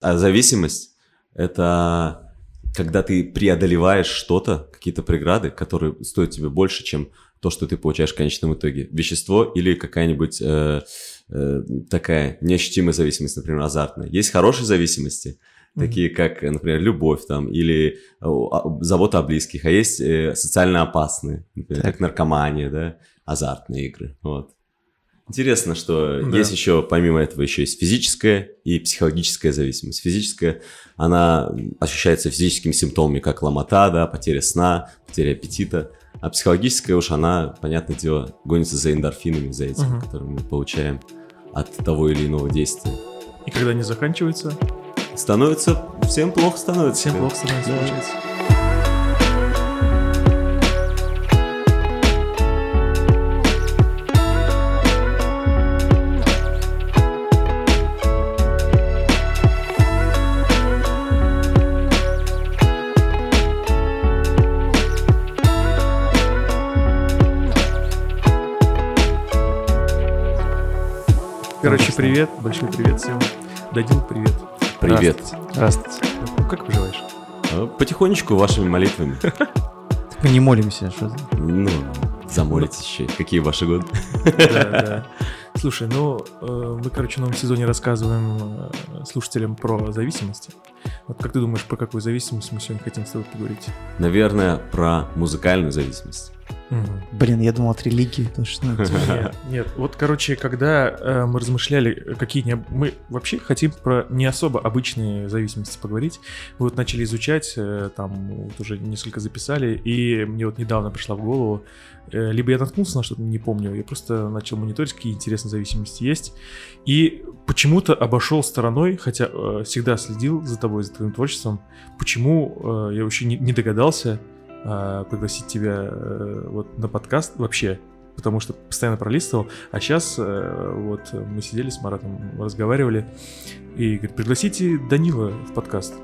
А зависимость – это когда ты преодолеваешь что-то, какие-то преграды, которые стоят тебе больше, чем то, что ты получаешь в конечном итоге. Вещество или какая-нибудь э, э, такая неощутимая зависимость, например, азартная. Есть хорошие зависимости, mm-hmm. такие как, например, любовь там или э, забота о близких, а есть э, социально опасные, например, так. как наркомания, да, азартные игры. Вот. Интересно, что да. есть еще, помимо этого, еще есть физическая и психологическая зависимость. Физическая, она ощущается физическими симптомами, как ломота, да, потеря сна, потеря аппетита. А психологическая уж она, понятное дело, гонится за эндорфинами, за этим, угу. которые мы получаем от того или иного действия. И когда они заканчиваются? Становится, всем плохо становится. Всем плохо становится, да. получается. Короче, привет, большой привет всем. Дадим привет. Привет. Здравствуйте. Ну, как поживаешь? А, потихонечку вашими молитвами. Мы не молимся, что Ну, замолитесь еще. Какие ваши годы? Да, да. Слушай, ну, э, мы, короче, в новом сезоне рассказываем э, слушателям про зависимости. Вот как ты думаешь, про какую зависимость мы сегодня хотим с тобой поговорить? Наверное, про музыкальную зависимость. Угу. Блин, я думал от религии, потому что... Ну, нет, нет, вот, короче, когда э, мы размышляли, какие не... Мы вообще хотим про не особо обычные зависимости поговорить. Мы вот начали изучать, э, там вот уже несколько записали, и мне вот недавно пришла в голову, э, либо я наткнулся на что-то, не помню, я просто начал мониторить, какие интересные зависимости есть, и почему-то обошел стороной, хотя э, всегда следил за тобой, за твоим творчеством, почему э, я вообще не, не догадался, э, пригласить тебя э, вот на подкаст вообще, потому что постоянно пролистывал. А сейчас э, вот мы сидели с Маратом, разговаривали, и говорит, пригласите Данила в подкаст.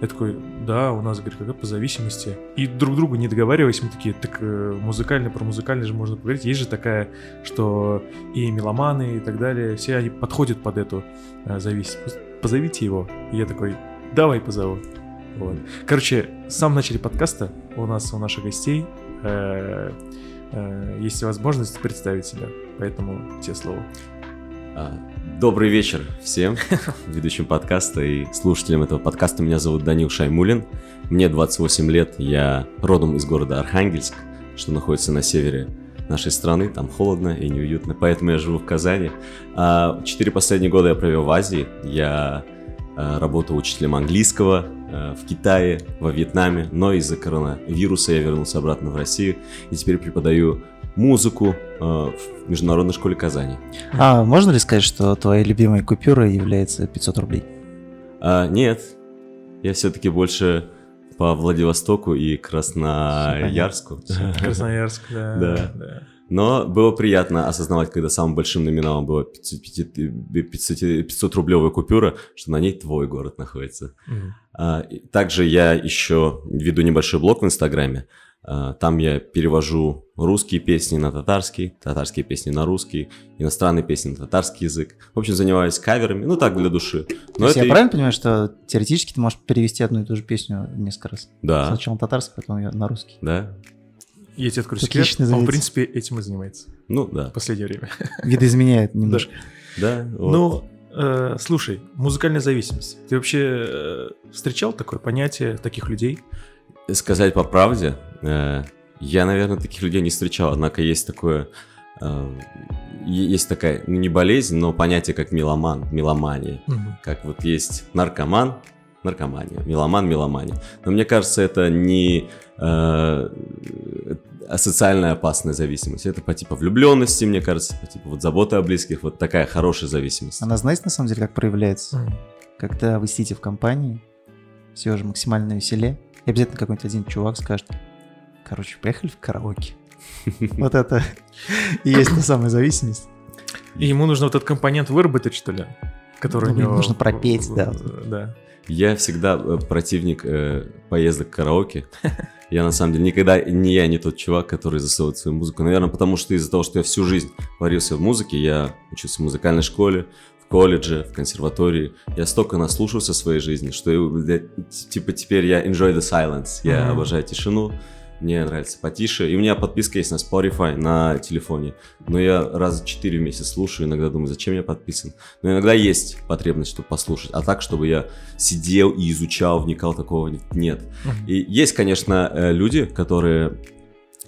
Я такой, да, у нас, говорит, какая по зависимости. И друг другу не договариваясь, мы такие, так э, музыкально, про музыкально же можно поговорить. Есть же такая, что и меломаны и так далее, все они подходят под эту зависимость. Позовите его. И я такой, давай позову. Вот. Короче, с самого начала подкаста у нас, у наших гостей э, э, есть возможность представить себя. Поэтому тебе слово. А, добрый вечер всем ведущим подкаста и слушателям этого подкаста. Меня зовут Данил Шаймулин. Мне 28 лет. Я родом из города Архангельск, что находится на севере нашей страны. Там холодно и неуютно, поэтому я живу в Казани. А, четыре последние года я провел в Азии. Я а, работал учителем английского, в Китае, во Вьетнаме, но из-за коронавируса я вернулся обратно в Россию и теперь преподаю музыку э, в Международной школе Казани. А можно ли сказать, что твоей любимой купюрой является 500 рублей? А, нет, я все-таки больше по Владивостоку и Красноярску. Красноярск, да. да. Но было приятно осознавать, когда самым большим номиналом была 500, 500, 500 рублевая купюра, что на ней твой город находится. Mm-hmm. Также я еще веду небольшой блог в Инстаграме. А, там я перевожу русские песни на татарский, татарские песни на русский, иностранные песни на татарский язык. В общем, занимаюсь каверами, ну так, для души. Но То есть я и... правильно понимаю, что теоретически ты можешь перевести одну и ту же песню несколько раз? Да. Сначала на татарский, потом на русский. Да. Я тебе открою секрет, он, в принципе, этим и занимается. Ну, да. В последнее время. Видоизменяет немножко. Да, да вот. Ну, э, слушай, музыкальная зависимость. Ты вообще э, встречал такое понятие таких людей? Сказать по правде, э, я, наверное, таких людей не встречал, однако есть такое... Э, есть такая, ну, не болезнь, но понятие как меломан, меломания. Угу. Как вот есть наркоман, наркомания, меломан, меломания. Но мне кажется, это не э, социальная опасная зависимость. Это по типу влюбленности, мне кажется, по типу вот заботы о близких, вот такая хорошая зависимость. Она знаете, на самом деле, как проявляется? Mm. Когда вы сидите в компании, все же максимально на веселе, и обязательно какой-нибудь один чувак скажет, короче, приехали в караоке. Вот это и есть та самая зависимость. И ему нужно вот этот компонент выработать, что ли? Который ну, нужно пропеть, да. Да. Я всегда э, противник э, поездок в караоке. Я на самом деле никогда не я не тот чувак, который засовывает свою музыку. Наверное, потому что из-за того, что я всю жизнь варился в музыке, я учился в музыкальной школе, в колледже, в консерватории. Я столько наслушался в своей жизни, что типа теперь я enjoy the silence. Я mm-hmm. обожаю тишину. Мне нравится потише. И у меня подписка есть на Spotify на телефоне. Но я раз четыре в месяц слушаю. Иногда думаю, зачем я подписан. Но иногда есть потребность, чтобы послушать. А так, чтобы я сидел и изучал, вникал, такого нет. И есть, конечно, э, люди, которые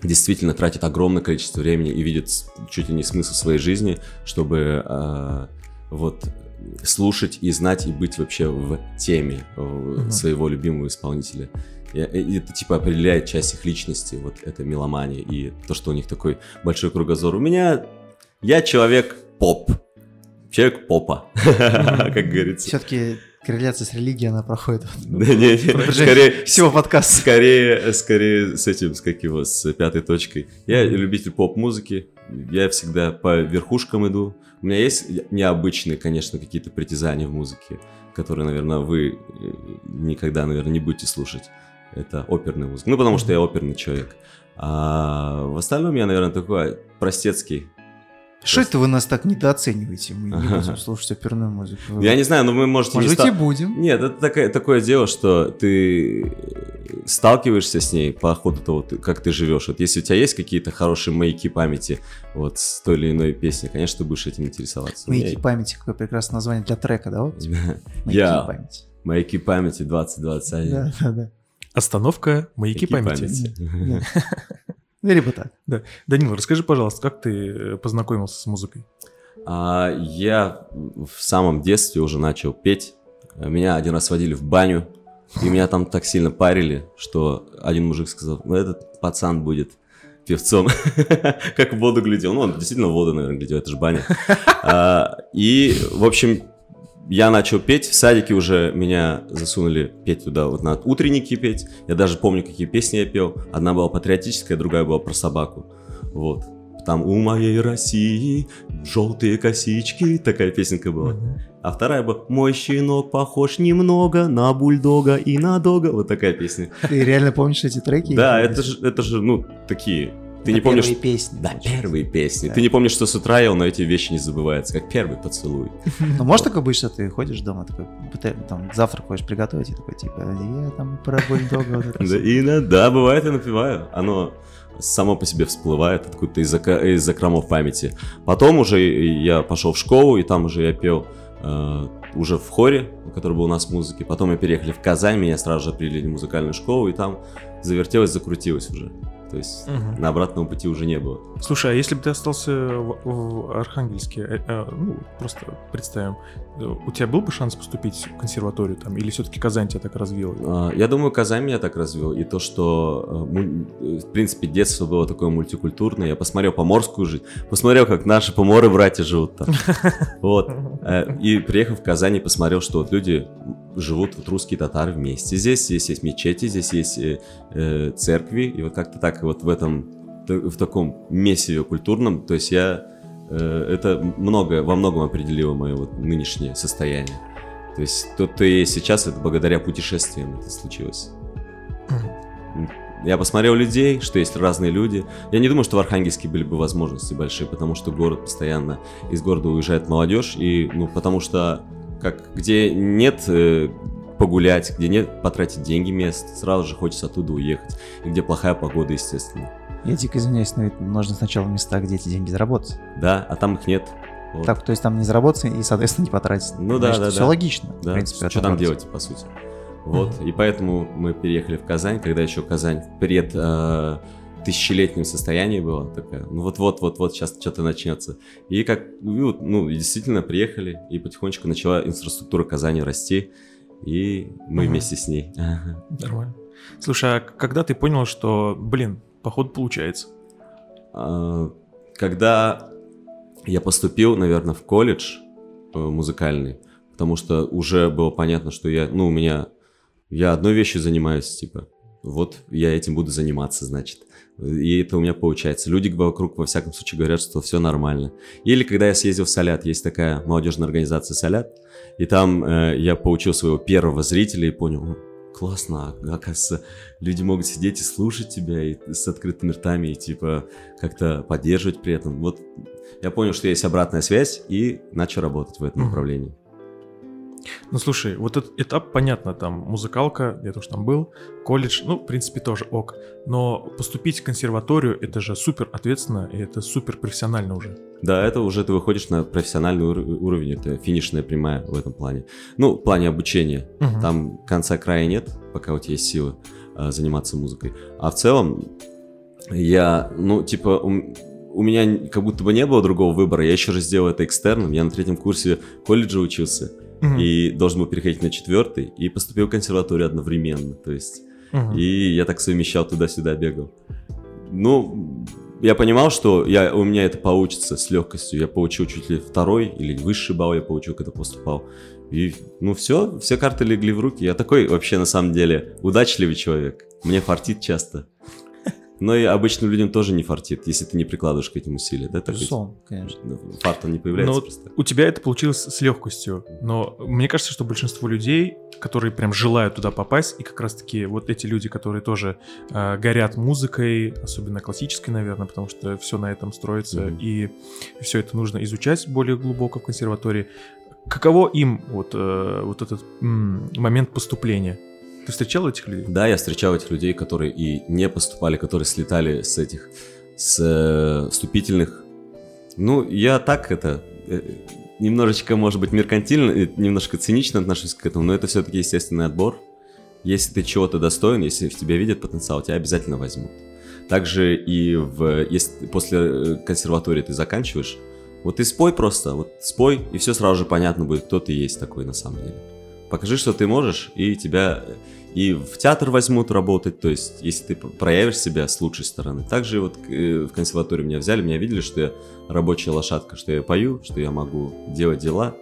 действительно тратят огромное количество времени и видят чуть ли не смысл своей жизни, чтобы э, вот слушать и знать и быть вообще в теме mm-hmm. своего любимого исполнителя. И, и это типа определяет часть их личности, вот это меломания и то, что у них такой большой кругозор. У меня я человек поп, человек попа, как говорится. Все-таки корреляция с религией, она проходит. Да, не, не, скорее, всего подкаста. Скорее, скорее с этим, с как его, с пятой точкой. Я любитель поп-музыки, я всегда по верхушкам иду. У меня есть необычные, конечно, какие-то притязания в музыке, которые, наверное, вы э, никогда, наверное, не будете слушать. Это оперная музыка. Ну, потому что я оперный человек. А в остальном я, наверное, такой простецкий что это вы нас так недооцениваете? Мы не будем слушать оперную музыку. Я не знаю, но мы можете... Может быть, и будем. Нет, это такое, такое дело, что ты сталкиваешься с ней по ходу того, как ты живешь. Вот если у тебя есть какие-то хорошие маяки памяти вот с той или иной песни, конечно, ты будешь этим интересоваться. Маяки памяти, какое прекрасное название для трека, да? Вот? Маяки памяти. Маяки памяти 2021. Да, да, да. Остановка маяки памяти. Либо так. Да. Данил, расскажи, пожалуйста, как ты э, познакомился с музыкой? А, я в самом детстве уже начал петь. Меня один раз водили в баню, и меня там так сильно парили, что один мужик сказал, ну этот пацан будет певцом, как в воду глядел. Ну, он действительно в воду, наверное, глядел, это же баня. А, и, в общем, я начал петь, в садике уже меня засунули петь туда, вот на утренники петь. Я даже помню, какие песни я пел. Одна была патриотическая, другая была про собаку. Вот. Там у моей России желтые косички, такая песенка была. А вторая была «Мой щенок похож немного на бульдога и на дога». Вот такая песня. Ты реально помнишь эти треки? Да, это же, это же, ну, такие ты не помнишь... Первые песни. Да, первые песни. Да. Ты не помнишь, что с утра ел, но эти вещи не забываются, как первый поцелуй. Ну, может такое быть, что ты ходишь дома, такой, там, завтрак хочешь приготовить, и такой, типа, я там про бульдога. Да, иногда, бывает, я напиваю. Оно само по себе всплывает откуда-то из-за из закромов памяти. Потом уже я пошел в школу, и там уже я пел э, уже в хоре, который был у нас в музыке. Потом мы переехали в Казань, меня сразу же определили в музыкальную школу, и там завертелось, закрутилось уже. То есть угу. на обратном пути уже не было. Слушай, а если бы ты остался в, в Архангельске, э, э, ну, просто представим, у тебя был бы шанс поступить в консерваторию там, или все-таки Казань тебя так развила? А, я думаю, Казань меня так развил. И то, что, э, э, в принципе, детство было такое мультикультурное. Я посмотрел поморскую жизнь, посмотрел, как наши поморы-братья живут там. Вот. Э, и приехав в Казань, посмотрел, что вот люди живут, вот русские татары вместе здесь. Здесь есть мечети, здесь есть церкви. И вот как-то так вот в этом, в таком месиве культурном, то есть я Э, это много, во многом определило мое вот нынешнее состояние. То есть то, кто я сейчас, это благодаря путешествиям это случилось. Я посмотрел людей, что есть разные люди. Я не думаю, что в Архангельске были бы возможности большие, потому что город постоянно из города уезжает молодежь, и ну потому что как где нет э, погулять, где нет потратить деньги мест, сразу же хочется оттуда уехать, и где плохая погода, естественно. Я дико извиняюсь, но ведь нужно сначала места, где эти деньги заработать. Да, а там их нет. Вот. Так, то есть там не заработать и, соответственно, не потратить. Ну да, да, все да. логично, да. в принципе. Что там делать, по сути. Вот, mm-hmm. и поэтому мы переехали в Казань, когда еще Казань пред э, тысячелетнем состоянии была такая, ну вот-вот-вот-вот сейчас что-то начнется. И как, ну, действительно приехали, и потихонечку начала инфраструктура Казани расти, и мы mm-hmm. вместе с ней. Нормально. Слушай, а когда ты понял, что, блин, походу получается. А, когда я поступил, наверное, в колледж э, музыкальный, потому что уже было понятно, что я, ну, у меня, я одной вещью занимаюсь, типа, вот я этим буду заниматься, значит. И это у меня получается. Люди вокруг, во всяком случае, говорят, что все нормально. Или когда я съездил в Солят, есть такая молодежная организация Солят, и там э, я получил своего первого зрителя и понял, классно, оказывается, люди могут сидеть и слушать тебя и с открытыми ртами, и типа как-то поддерживать при этом. Вот я понял, что есть обратная связь, и начал работать в этом направлении. Ну, слушай, вот этот этап, понятно, там, музыкалка, я тоже там был, колледж, ну, в принципе, тоже ок. Но поступить в консерваторию, это же супер ответственно, и это супер профессионально уже. Да, это уже ты выходишь на профессиональный ур- уровень, это финишная прямая в этом плане. Ну, в плане обучения. Мгм. Там конца края нет, пока у тебя есть силы э, заниматься музыкой. А в целом, я, ну, типа, у меня как будто бы не было другого выбора. Я еще раз сделал это экстерном. Я на третьем курсе колледжа учился. Мгм. И должен был переходить на четвертый. И поступил в консерваторию одновременно. То есть Мгм. и я так совмещал туда-сюда, бегал. Ну, я понимал, что я, у меня это получится с легкостью. Я получил чуть ли второй или высший балл я получил, когда поступал. И, ну, все, все карты легли в руки. Я такой вообще, на самом деле, удачливый человек. Мне фартит часто. Но и обычным людям тоже не фартит, если ты не прикладываешь к этим усилия. Да, так ведь? Безусловно, конечно. Ну, Фарт он не появляется Ну, просто. У тебя это получилось с легкостью, но мне кажется, что большинство людей, которые прям желают туда попасть, и как раз-таки вот эти люди, которые тоже э, горят музыкой, особенно классической, наверное, потому что все на этом строится, Мгм. и все это нужно изучать более глубоко в консерватории. Каково им вот, э, вот этот м, момент поступления? Ты встречал этих людей? Да, я встречал этих людей, которые и не поступали, которые слетали с этих, с э, вступительных. Ну, я так это, э, немножечко, может быть, меркантильно, э, немножко цинично отношусь к этому, но это все-таки естественный отбор. Если ты чего-то достоин, если в тебя видят потенциал, тебя обязательно возьмут. Также и в, если после э, консерватории ты заканчиваешь, вот ты спой просто, вот спой, и все сразу же понятно будет, кто ты есть такой на самом деле. Покажи, что ты можешь, и тебя и в театр возьмут работать, то есть если ты проявишь себя с лучшей стороны. Также вот э, в консерваторию меня взяли, меня видели, что я рабочая лошадка, что я пою, что я могу делать дела.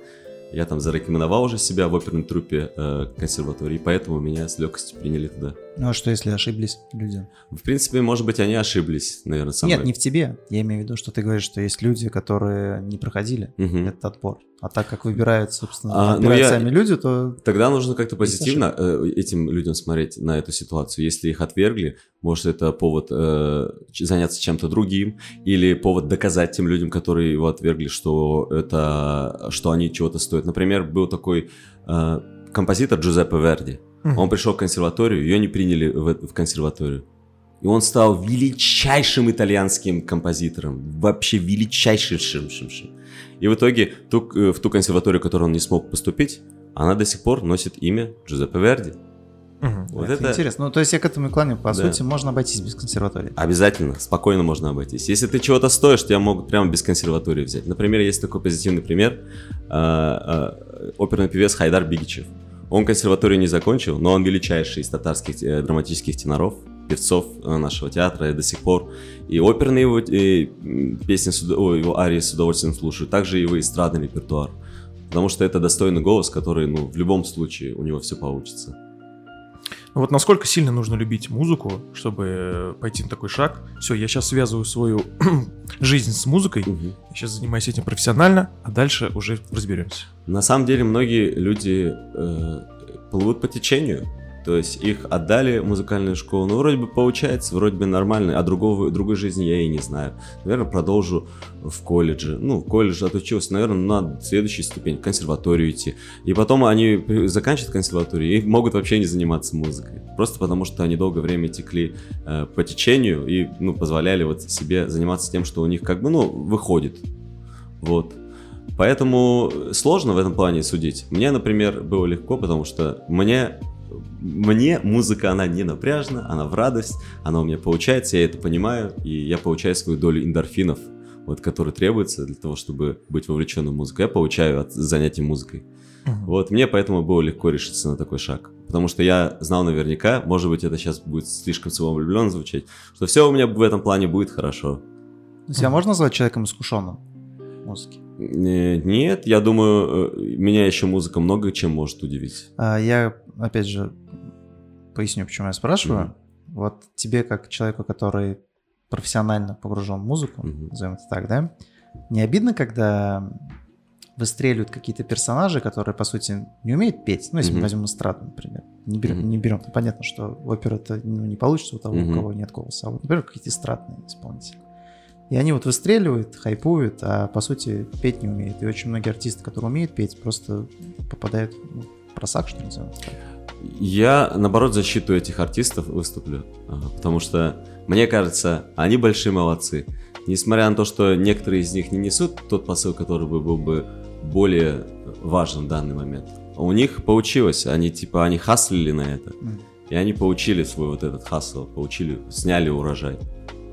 Я там зарекомендовал уже себя в оперной труппе э, консерватории, поэтому меня с легкостью приняли туда. Ну а что, если ошиблись люди? В принципе, может быть, они ошиблись, наверное, со мной. Нет, не в тебе. Я имею в виду, что ты говоришь, что есть люди, которые не проходили Мгм. этот отбор. А так как выбирают, собственно, А, ну, я- сами люди, то Тогда нужно как-то позитивно э, этим людям смотреть на эту ситуацию. Если их отвергли, может это повод э, заняться чем-то другим, или повод доказать тем людям, которые его отвергли, что это, что они чего-то стоят. Например, был такой э, композитор Джузеппе Верди. Мгм. Он пришел в консерваторию, ее не приняли в, в консерваторию. И он стал величайшим итальянским композитором. Вообще величайшим. И в итоге ту- э, в ту консерваторию, в которую он не смог поступить, она до сих пор носит имя Джузеппе Верди. Мгм. Вот это, это, интересно. Ну, то есть я к этому и клоню. По Да. сути, можно обойтись без консерватории. обязательно, спокойно можно обойтись. Если ты чего-то стоишь, тебя могут прямо без консерватории взять. Например, есть такой позитивный пример. А, а, Оперный певец Хайдар Бигичев. Он консерваторию не закончил, но он величайший из татарских э, драматических теноров, певцов э, нашего театра и до сих пор. И оперные его э, м, песни, с ой, его арии с удовольствием слушаю, также его эстрадный репертуар. Потому что это достойный голос, который, ну, в любом случае у него все получится. Ну Вот насколько сильно нужно любить музыку, чтобы пойти на такой шаг. Все, я сейчас связываю свою жизнь с музыкой, я сейчас занимаюсь этим профессионально, а дальше уже разберемся. На самом деле многие люди э, плывут по течению. То есть их отдали в музыкальную школу. Ну, вроде бы получается, вроде бы нормально, а другого, другой жизни я и не знаю. Наверное, продолжу в колледже. Ну, в колледже отучился, наверное, на следующую ступень, в консерваторию идти. И потом они заканчивают консерваторию и могут вообще не заниматься музыкой. Просто потому, что они долгое время текли э, по течению и, ну, позволяли вот себе заниматься тем, что у них как бы, ну, выходит. Вот. Поэтому сложно в этом плане судить. Мне, например, было легко, потому что мне, мне музыка, она не напряжна, она в радость, она у меня получается, я это понимаю, и я получаю свою долю эндорфинов, вот, которые требуются для того, чтобы быть вовлеченным в музыку. Я получаю от занятий музыкой. Мгм. Вот, мне поэтому было легко решиться на такой шаг. Потому что я знал наверняка, может быть, это сейчас будет слишком самовлюбленно звучать, что все у меня в этом плане будет хорошо. Себя Мгм. можно назвать человеком искушенным в музыке? Э, Нет, я думаю, э, меня еще музыка много чем может удивить. А, Я, опять же, поясню, почему я спрашиваю. Мгм. Вот тебе, как человеку, который профессионально погружен в музыку, Мгм. назовем это так, да, не обидно, когда выстреливают какие-то персонажи, которые, по сути, не умеют петь, ну, если мы Мгм. возьмем эстраду, например. не берем, Мгм. не берем. Ну, Понятно, что в оперу это ну, не получится у того, Мгм. у кого нет голоса. А вот, например, какие-то эстрадные исполнители. И они вот выстреливают, хайпуют, а по сути петь не умеют. И очень многие артисты, которые умеют петь, просто попадают ну, просак, что называется. Я, наоборот, защиту этих артистов выступлю, ага, потому что, мне кажется, они большие молодцы. Несмотря на то, что некоторые из них не несут тот посыл, который бы был бы более важен в данный момент. У них получилось, они типа, они хаслили на это, и они получили свой вот этот хасл, получили, сняли урожай,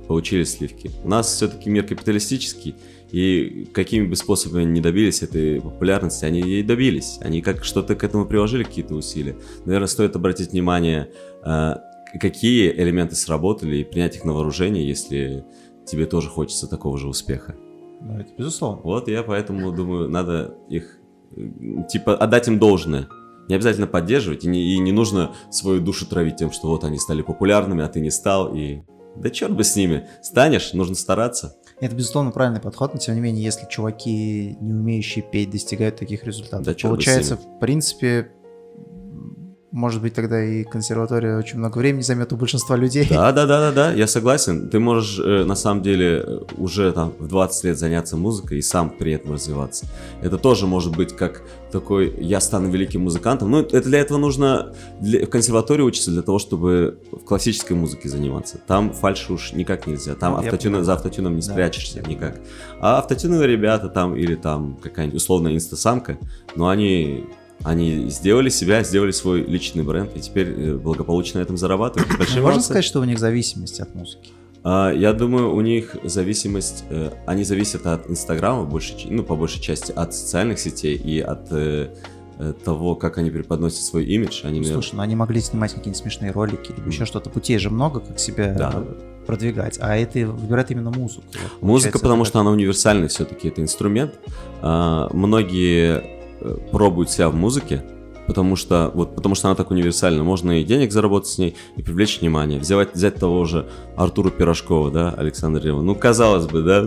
получили сливки. У нас все-таки мир капиталистический, и какими бы способами они не добились этой популярности, они ей добились. Они как что-то к этому приложили, какие-то усилия. Наверное, стоит обратить внимание, э, какие элементы сработали, и принять их на вооружение, если тебе тоже хочется такого же успеха. Ну, это безусловно. Вот я поэтому думаю, надо их, э, типа, отдать им должное. Не обязательно поддерживать, и не, и не нужно свою душу травить тем, что вот они стали популярными, а ты не стал, и... Да черт бы с ними. Станешь, нужно стараться. Это, безусловно, правильный подход, но тем не менее, если чуваки, не умеющие петь, достигают таких результатов, Да получается, в принципе, может быть, тогда и консерватория очень много времени займет у большинства людей. Да, да, да, да, да, я согласен. Ты можешь э, на самом деле э, уже там в 20 лет заняться музыкой и сам при этом развиваться. Это тоже может быть как такой, я стану великим музыкантом. Ну, это для этого нужно для, в консерватории учиться для того, чтобы в классической музыке заниматься. Там фальши уж никак нельзя. Там автотюна, за автотюном не Да, спрячешься никак. А автотюновые ребята там или там какая-нибудь условная инстасамка, но они они сделали себя, сделали свой личный бренд, и теперь э, благополучно на этом зарабатывают. Большие Можно молодцы. сказать, что у них зависимость от музыки? А, Я думаю, у них зависимость, э, они зависят от Инстаграма, больше, ну, по большей части, от социальных сетей и от э, того, как они преподносят свой имидж. Они, наверное, Слушай, ну они могли снимать какие-нибудь смешные ролики или еще что-то. Путей же много, как себя Да. продвигать. А это выбирает именно музыку. Вот, Музыка, потому что она универсальный все-таки, это инструмент. А, Многие пробуют себя в музыке, потому что, вот, потому что она так универсальна. Можно и денег заработать с ней, и привлечь внимание. Взять, взять того же Артура Пирожкова, да, Александра Рева. Ну, казалось бы, да,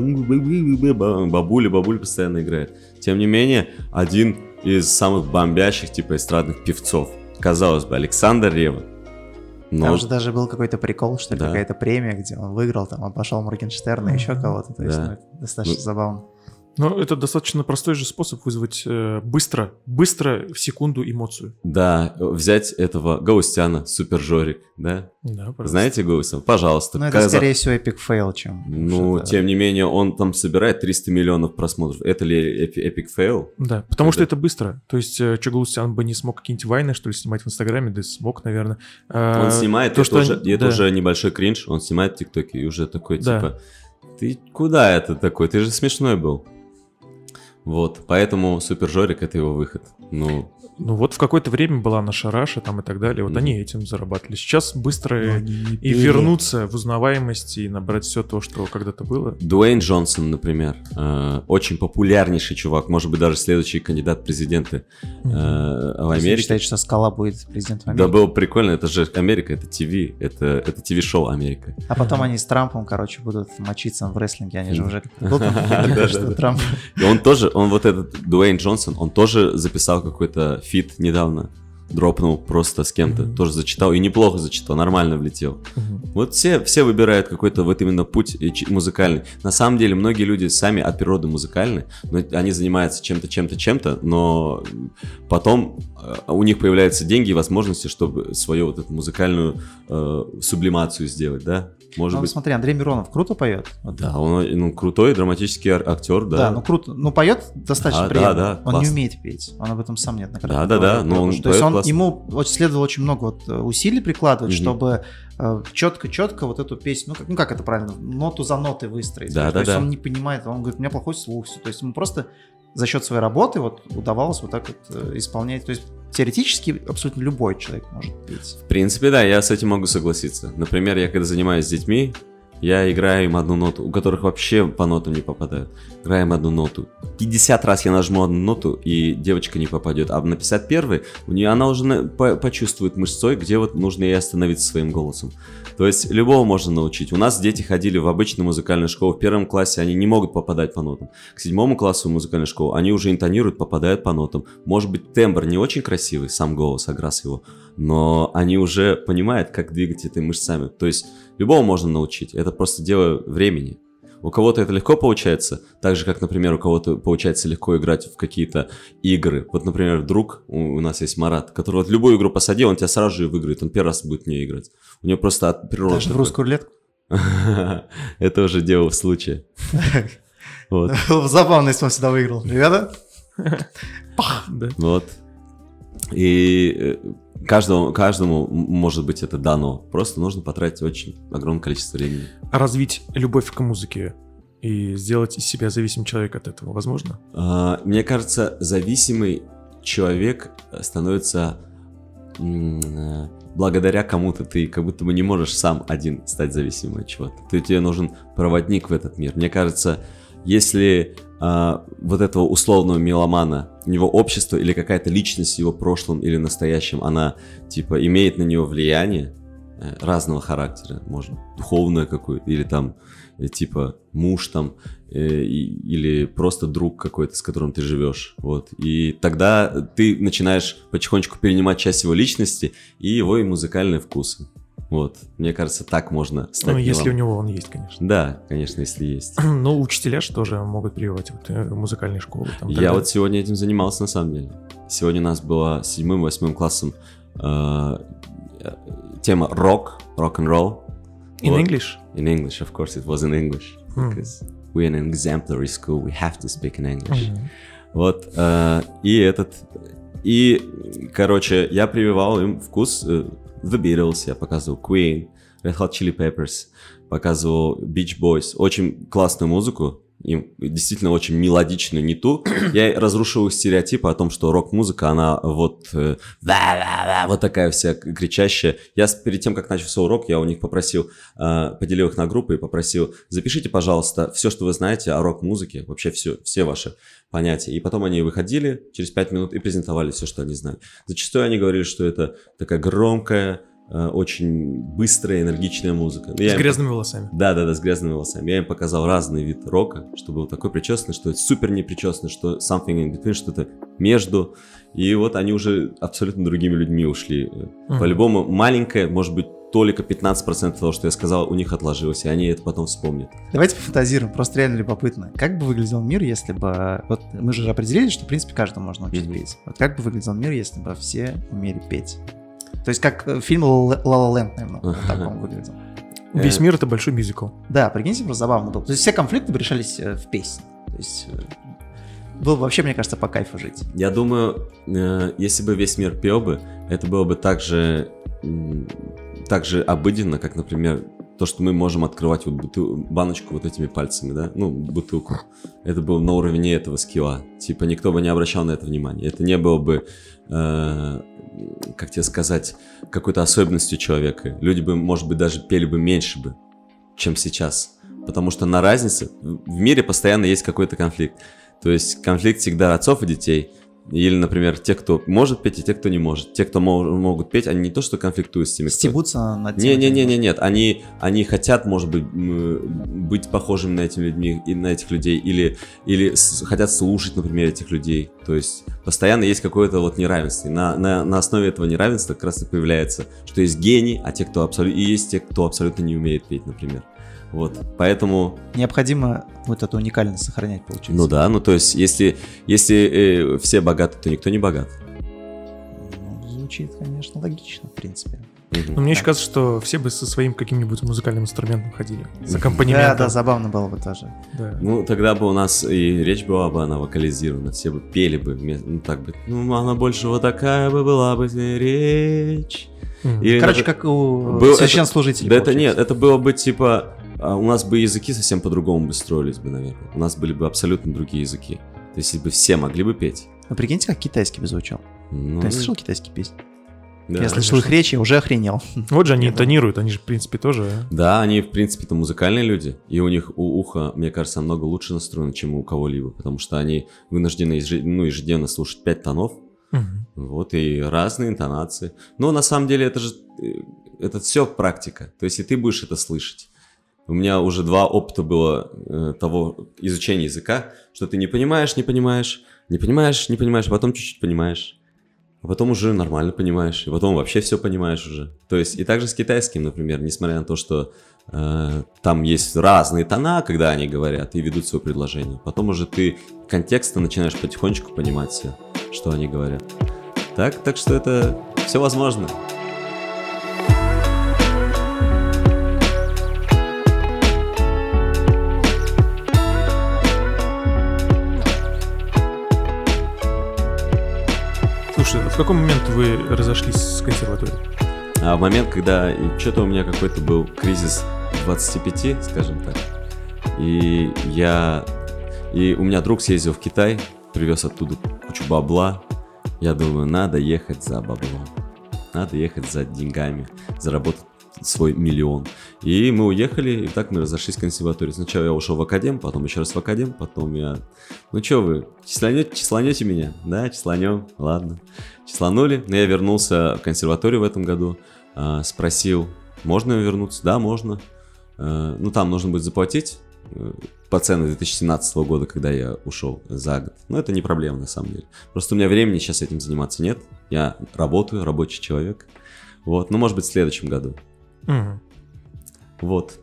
бабуля, бабуля постоянно играет. Тем не менее, один из самых бомбящих, типа, эстрадных певцов. Казалось бы, Александр Рева. Но Там же даже был какой-то прикол, что ли, Да. какая-то премия, где он выиграл, там обошел Моргенштерна и еще кого-то. То есть, Да. ну, достаточно Ну, забавно. Но это достаточно простой же способ вызвать э, быстро, быстро в секунду эмоцию. да, взять этого Галустяна, Супер Жорик, да, Да, пожалуйста. Знаете Гоуса? Пожалуйста. Но Ну, это, Каза- скорее всего, epic fail, чем... Ну, что-то- тем не менее, он там собирает 300 миллионов просмотров. Это ли epi- epic fail? Да, потому что Да. это быстро. То есть э, что Галустян бы не смог какие-нибудь вайны, что ли, снимать в Инстаграме, да смог, наверное. Он снимает, то, это, что уже, это да. уже небольшой кринж, он снимает в ТикТоке и уже такой, Да. типа, ты куда это такой? Ты же смешной был. Вот, поэтому Супер Жорик это его выход. Ну, Ну вот в какое-то время была наша Раша там и так далее. Вот Мгм. они этим зарабатывали. Сейчас быстро Но и- вернуться в узнаваемость и набрать все то, что когда-то было. Дуэйн Джонсон, например, э, очень популярнейший чувак, может быть, даже следующий кандидат в президенты э, в Америке. считаете, что Скала будет президентом Да Америки. было прикольно, это же Америка, это ТВ, это, это ТВ-шоу Америка. А потом они с Трампом, короче, будут мочиться в рестлинге. Они же уже Да, да, да. Трамп... И он тоже, он вот этот Дуэйн Джонсон, он тоже записал какой-то feat недавно. Дропнул просто с кем-то, Мгм. тоже зачитал, и неплохо зачитал, нормально влетел. Мгм. Вот все, все выбирают какой-то вот именно путь музыкальный. На самом деле, многие люди сами от природы музыкальны, но они занимаются чем-то, чем-то, чем-то, но потом э, у них появляются деньги и возможности, чтобы свою вот эту музыкальную э, сублимацию сделать, да? Может Ну, быть. смотри, Андрей Миронов круто поет. Да, он ну, крутой драматический актер, да. Да, ну круто. Ну, поет достаточно Да, приятно. да, да, он не классно. умеет петь. Он об этом сам неоднократно Да, да, да, но он поет он, классно. ему следовало очень много вот э, усилий прикладывать, Мгм. чтобы четко-четко вот эту песню, ну как, ну как это правильно, ноту за нотой выстроить. Да, То да, есть да. он не понимает, он говорит, у меня плохой слух. То есть ему просто за счет своей работы вот удавалось вот так вот э, исполнять. То есть теоретически абсолютно любой человек может петь. В принципе, да, я с этим могу согласиться. Например, я когда занимаюсь с детьми, Я играю им одну ноту, у которых вообще по нотам не попадают. Играем одну ноту. 50 раз я нажму одну ноту, и девочка не попадет. А на 51 у нее она уже на- по- почувствует мышцой, где вот нужно ей остановиться своим голосом. То есть любого можно научить. У нас дети ходили в обычную музыкальную школу. В первом классе они не могут попадать по нотам. К седьмому классу музыкальной школы они уже интонируют, попадают по нотам. Может быть, тембр не очень красивый, сам голос, окрас его, но они уже понимают, как двигать этой мышцами. То есть любого можно научить. Это просто дело времени. У кого-то это легко получается, так же, как, например, у кого-то получается легко играть в какие-то игры. Вот, например, друг, у, у нас есть Марат, который вот любую игру посади, он тебя сразу же выиграет, он первый раз будет в нее играть. У него просто от природы Даже в русскую рулетку. Это уже дело в случае. Вот, Забавно, если он всегда выиграл. Ребята, Да. вот. И э, каждому, каждому, может быть, это дано. Просто нужно потратить очень огромное количество времени. А развить любовь к музыке и сделать из себя зависимым человека от этого возможно? А, Мне кажется, зависимый человек становится э, благодаря кому-то. Ты как будто бы не можешь сам один стать зависимым от чего-то. Ты, тебе нужен проводник в этот мир. Мне кажется, если а, вот этого условного меломана, у него общество или какая-то личность в его прошлом или настоящем, она типа имеет на него влияние э, разного характера, может духовное какое-то, или там э, типа муж там, э, или просто друг какой-то, с которым ты живешь, вот. И тогда ты начинаешь потихонечку перенимать часть его личности и его и музыкальные вкусы. Вот, мне кажется, так можно стать Ну, если у мелом- него он есть, конечно. Да, конечно, если есть. Но учителя же тоже могут прививать вот, э, музыкальные школы. Там, Я вот сегодня этим занимался на самом деле. Сегодня у нас была седьмым-восьмым классом э, э, тема рок, рок-н-ролл. In Вот. English? In English, of course, it was in English. М. Because we're an exemplary school, we have to speak in English. Мгм. Вот, э, и этот... И, короче, я прививал им вкус э, The Beatles, я показывал Queen, Red Hot Chili Peppers, показывал Beach Boys. Очень классную музыку, им действительно очень мелодичную, не ту. Я разрушил стереотипы о том, что рок-музыка, она вот э, вот такая вся кричащая. Я перед тем, как начался урок, я у них попросил, э, поделил их на группы и попросил, запишите, пожалуйста, все, что вы знаете о рок-музыке, вообще все, все ваши понятия. И потом они выходили через пять минут и презентовали все, что они знают. Зачастую они говорили, что это такая громкая, очень быстрая, энергичная музыка. Ну, я С им грязными волосами. да, да, да, с грязными волосами. Я им показал разный вид рока, что был такой причесанный, что супер непричесанный, что something in between, что-то между. И вот они уже абсолютно другими людьми ушли. Мгм. По-любому маленькое, может быть, только 15% того, что я сказал, у них отложилось, и они это потом вспомнят. Давайте пофантазируем, просто реально любопытно. Как бы выглядел мир, если бы... Вот мы же определили, что, в принципе, каждому можно учить Мгм. петь. Вот как бы выглядел мир, если бы все умели петь? То есть как э, фильм «Ла Ла Ленд», наверное, вот так он выглядел. Весь Э. мир это большой мюзикл. Да, прикиньте, просто забавно было. То есть все конфликты решались э, в песне. То есть было бы вообще, мне кажется, по кайфу жить. Я думаю, если бы весь мир пел бы, это было бы так же, так же обыденно, как, например, то, что мы можем открывать вот бутыл- баночку вот этими пальцами, да, ну, бутылку. Это было на уровне этого скилла. Типа никто бы не обращал на это внимания. Это не было бы, э, как тебе сказать, какой-то особенностью человека. Люди бы, может быть, даже пели бы меньше бы, чем сейчас. Потому что на разнице в мире постоянно есть какой-то конфликт. То есть конфликт всегда отцов и детей. Или, например, те, кто может петь, и те, кто не может. Те, кто мо- могут петь, они не то, что конфликтуют с теми, кто... Стебутся над тем, Не, не, не, не, нет. Они, они хотят, может быть, быть похожими на этими людьми и на этих людей, или, или с- хотят слушать, например, этих людей. То есть постоянно есть какое-то вот неравенство. И на, на, на основе этого неравенства как раз и появляется, что есть гений, а те, кто абсолютно и есть те, кто абсолютно не умеет петь, например. Вот, поэтому Необходимо вот эту уникальность сохранять, получается. ну да, ну то есть, если, если э, все богаты, то никто не богат. Ну, звучит, конечно, логично, в принципе. Мгм. Но мне еще кажется, что все бы со своим каким-нибудь музыкальным инструментом ходили. С Да, аккомпанементом. да, забавно было бы тоже. Да. Ну, тогда бы у нас и речь была бы, она вокализирована, все бы пели бы, ну так бы, ну, она больше вот такая бы была бы речь. Или Короче, надо- как у Был- священнослужителей. Да это нет, это было бы типа, у нас бы языки совсем по-другому бы строились бы, наверное. У нас были бы абсолютно другие языки. То есть, если бы все могли бы петь. Ну, прикиньте, как китайский бы звучал. Ну, Ты слышал китайские песни? Да. Я слышал их речь, я уже охренел. Вот же они интонируют, они же, в принципе, тоже... Да, они, в принципе-то, музыкальные люди, и у них у ухо, мне кажется, намного лучше настроено, чем у кого-либо, потому что они вынуждены ежед- ну, ежедневно слушать пять тонов, Мгм. вот, и разные интонации. Но на самом деле это же, э, это все практика, то есть и ты будешь это слышать. У меня уже два опыта было э, того изучения языка, что ты не понимаешь, не понимаешь, не понимаешь, не понимаешь, а потом чуть-чуть понимаешь. А потом уже нормально понимаешь, и потом вообще все понимаешь уже. То есть и также с китайским, например, несмотря на то, что э, там есть разные тона, когда они говорят и ведут свое предложение, потом уже ты контекста начинаешь потихонечку понимать все, что они говорят. Так, так что это все возможно. В какой момент вы разошлись с консерваторией? А в момент, когда что-то у меня какой-то был кризис 25, скажем так, и я... И у меня друг съездил в Китай, привез оттуда кучу бабла. Я думаю, надо ехать за баблом. Надо ехать за деньгами, заработать свой миллион. И мы уехали, и так мы разошлись в консерватории. Сначала я ушел в академ, потом еще раз в академ, потом я... Ну что вы, числанете, числанете меня? Да, числанем, ладно. Числанули, но я вернулся в консерваторию в этом году, а, спросил, можно вернуться? Да, можно. Э, Ну, там нужно будет заплатить э, по цене 2017 года, когда я ушел за год. Но это не проблема, на самом деле. Просто у меня времени сейчас этим заниматься нет. Я работаю, рабочий человек. Вот, ну, может быть, в следующем году. Мгм. Вот.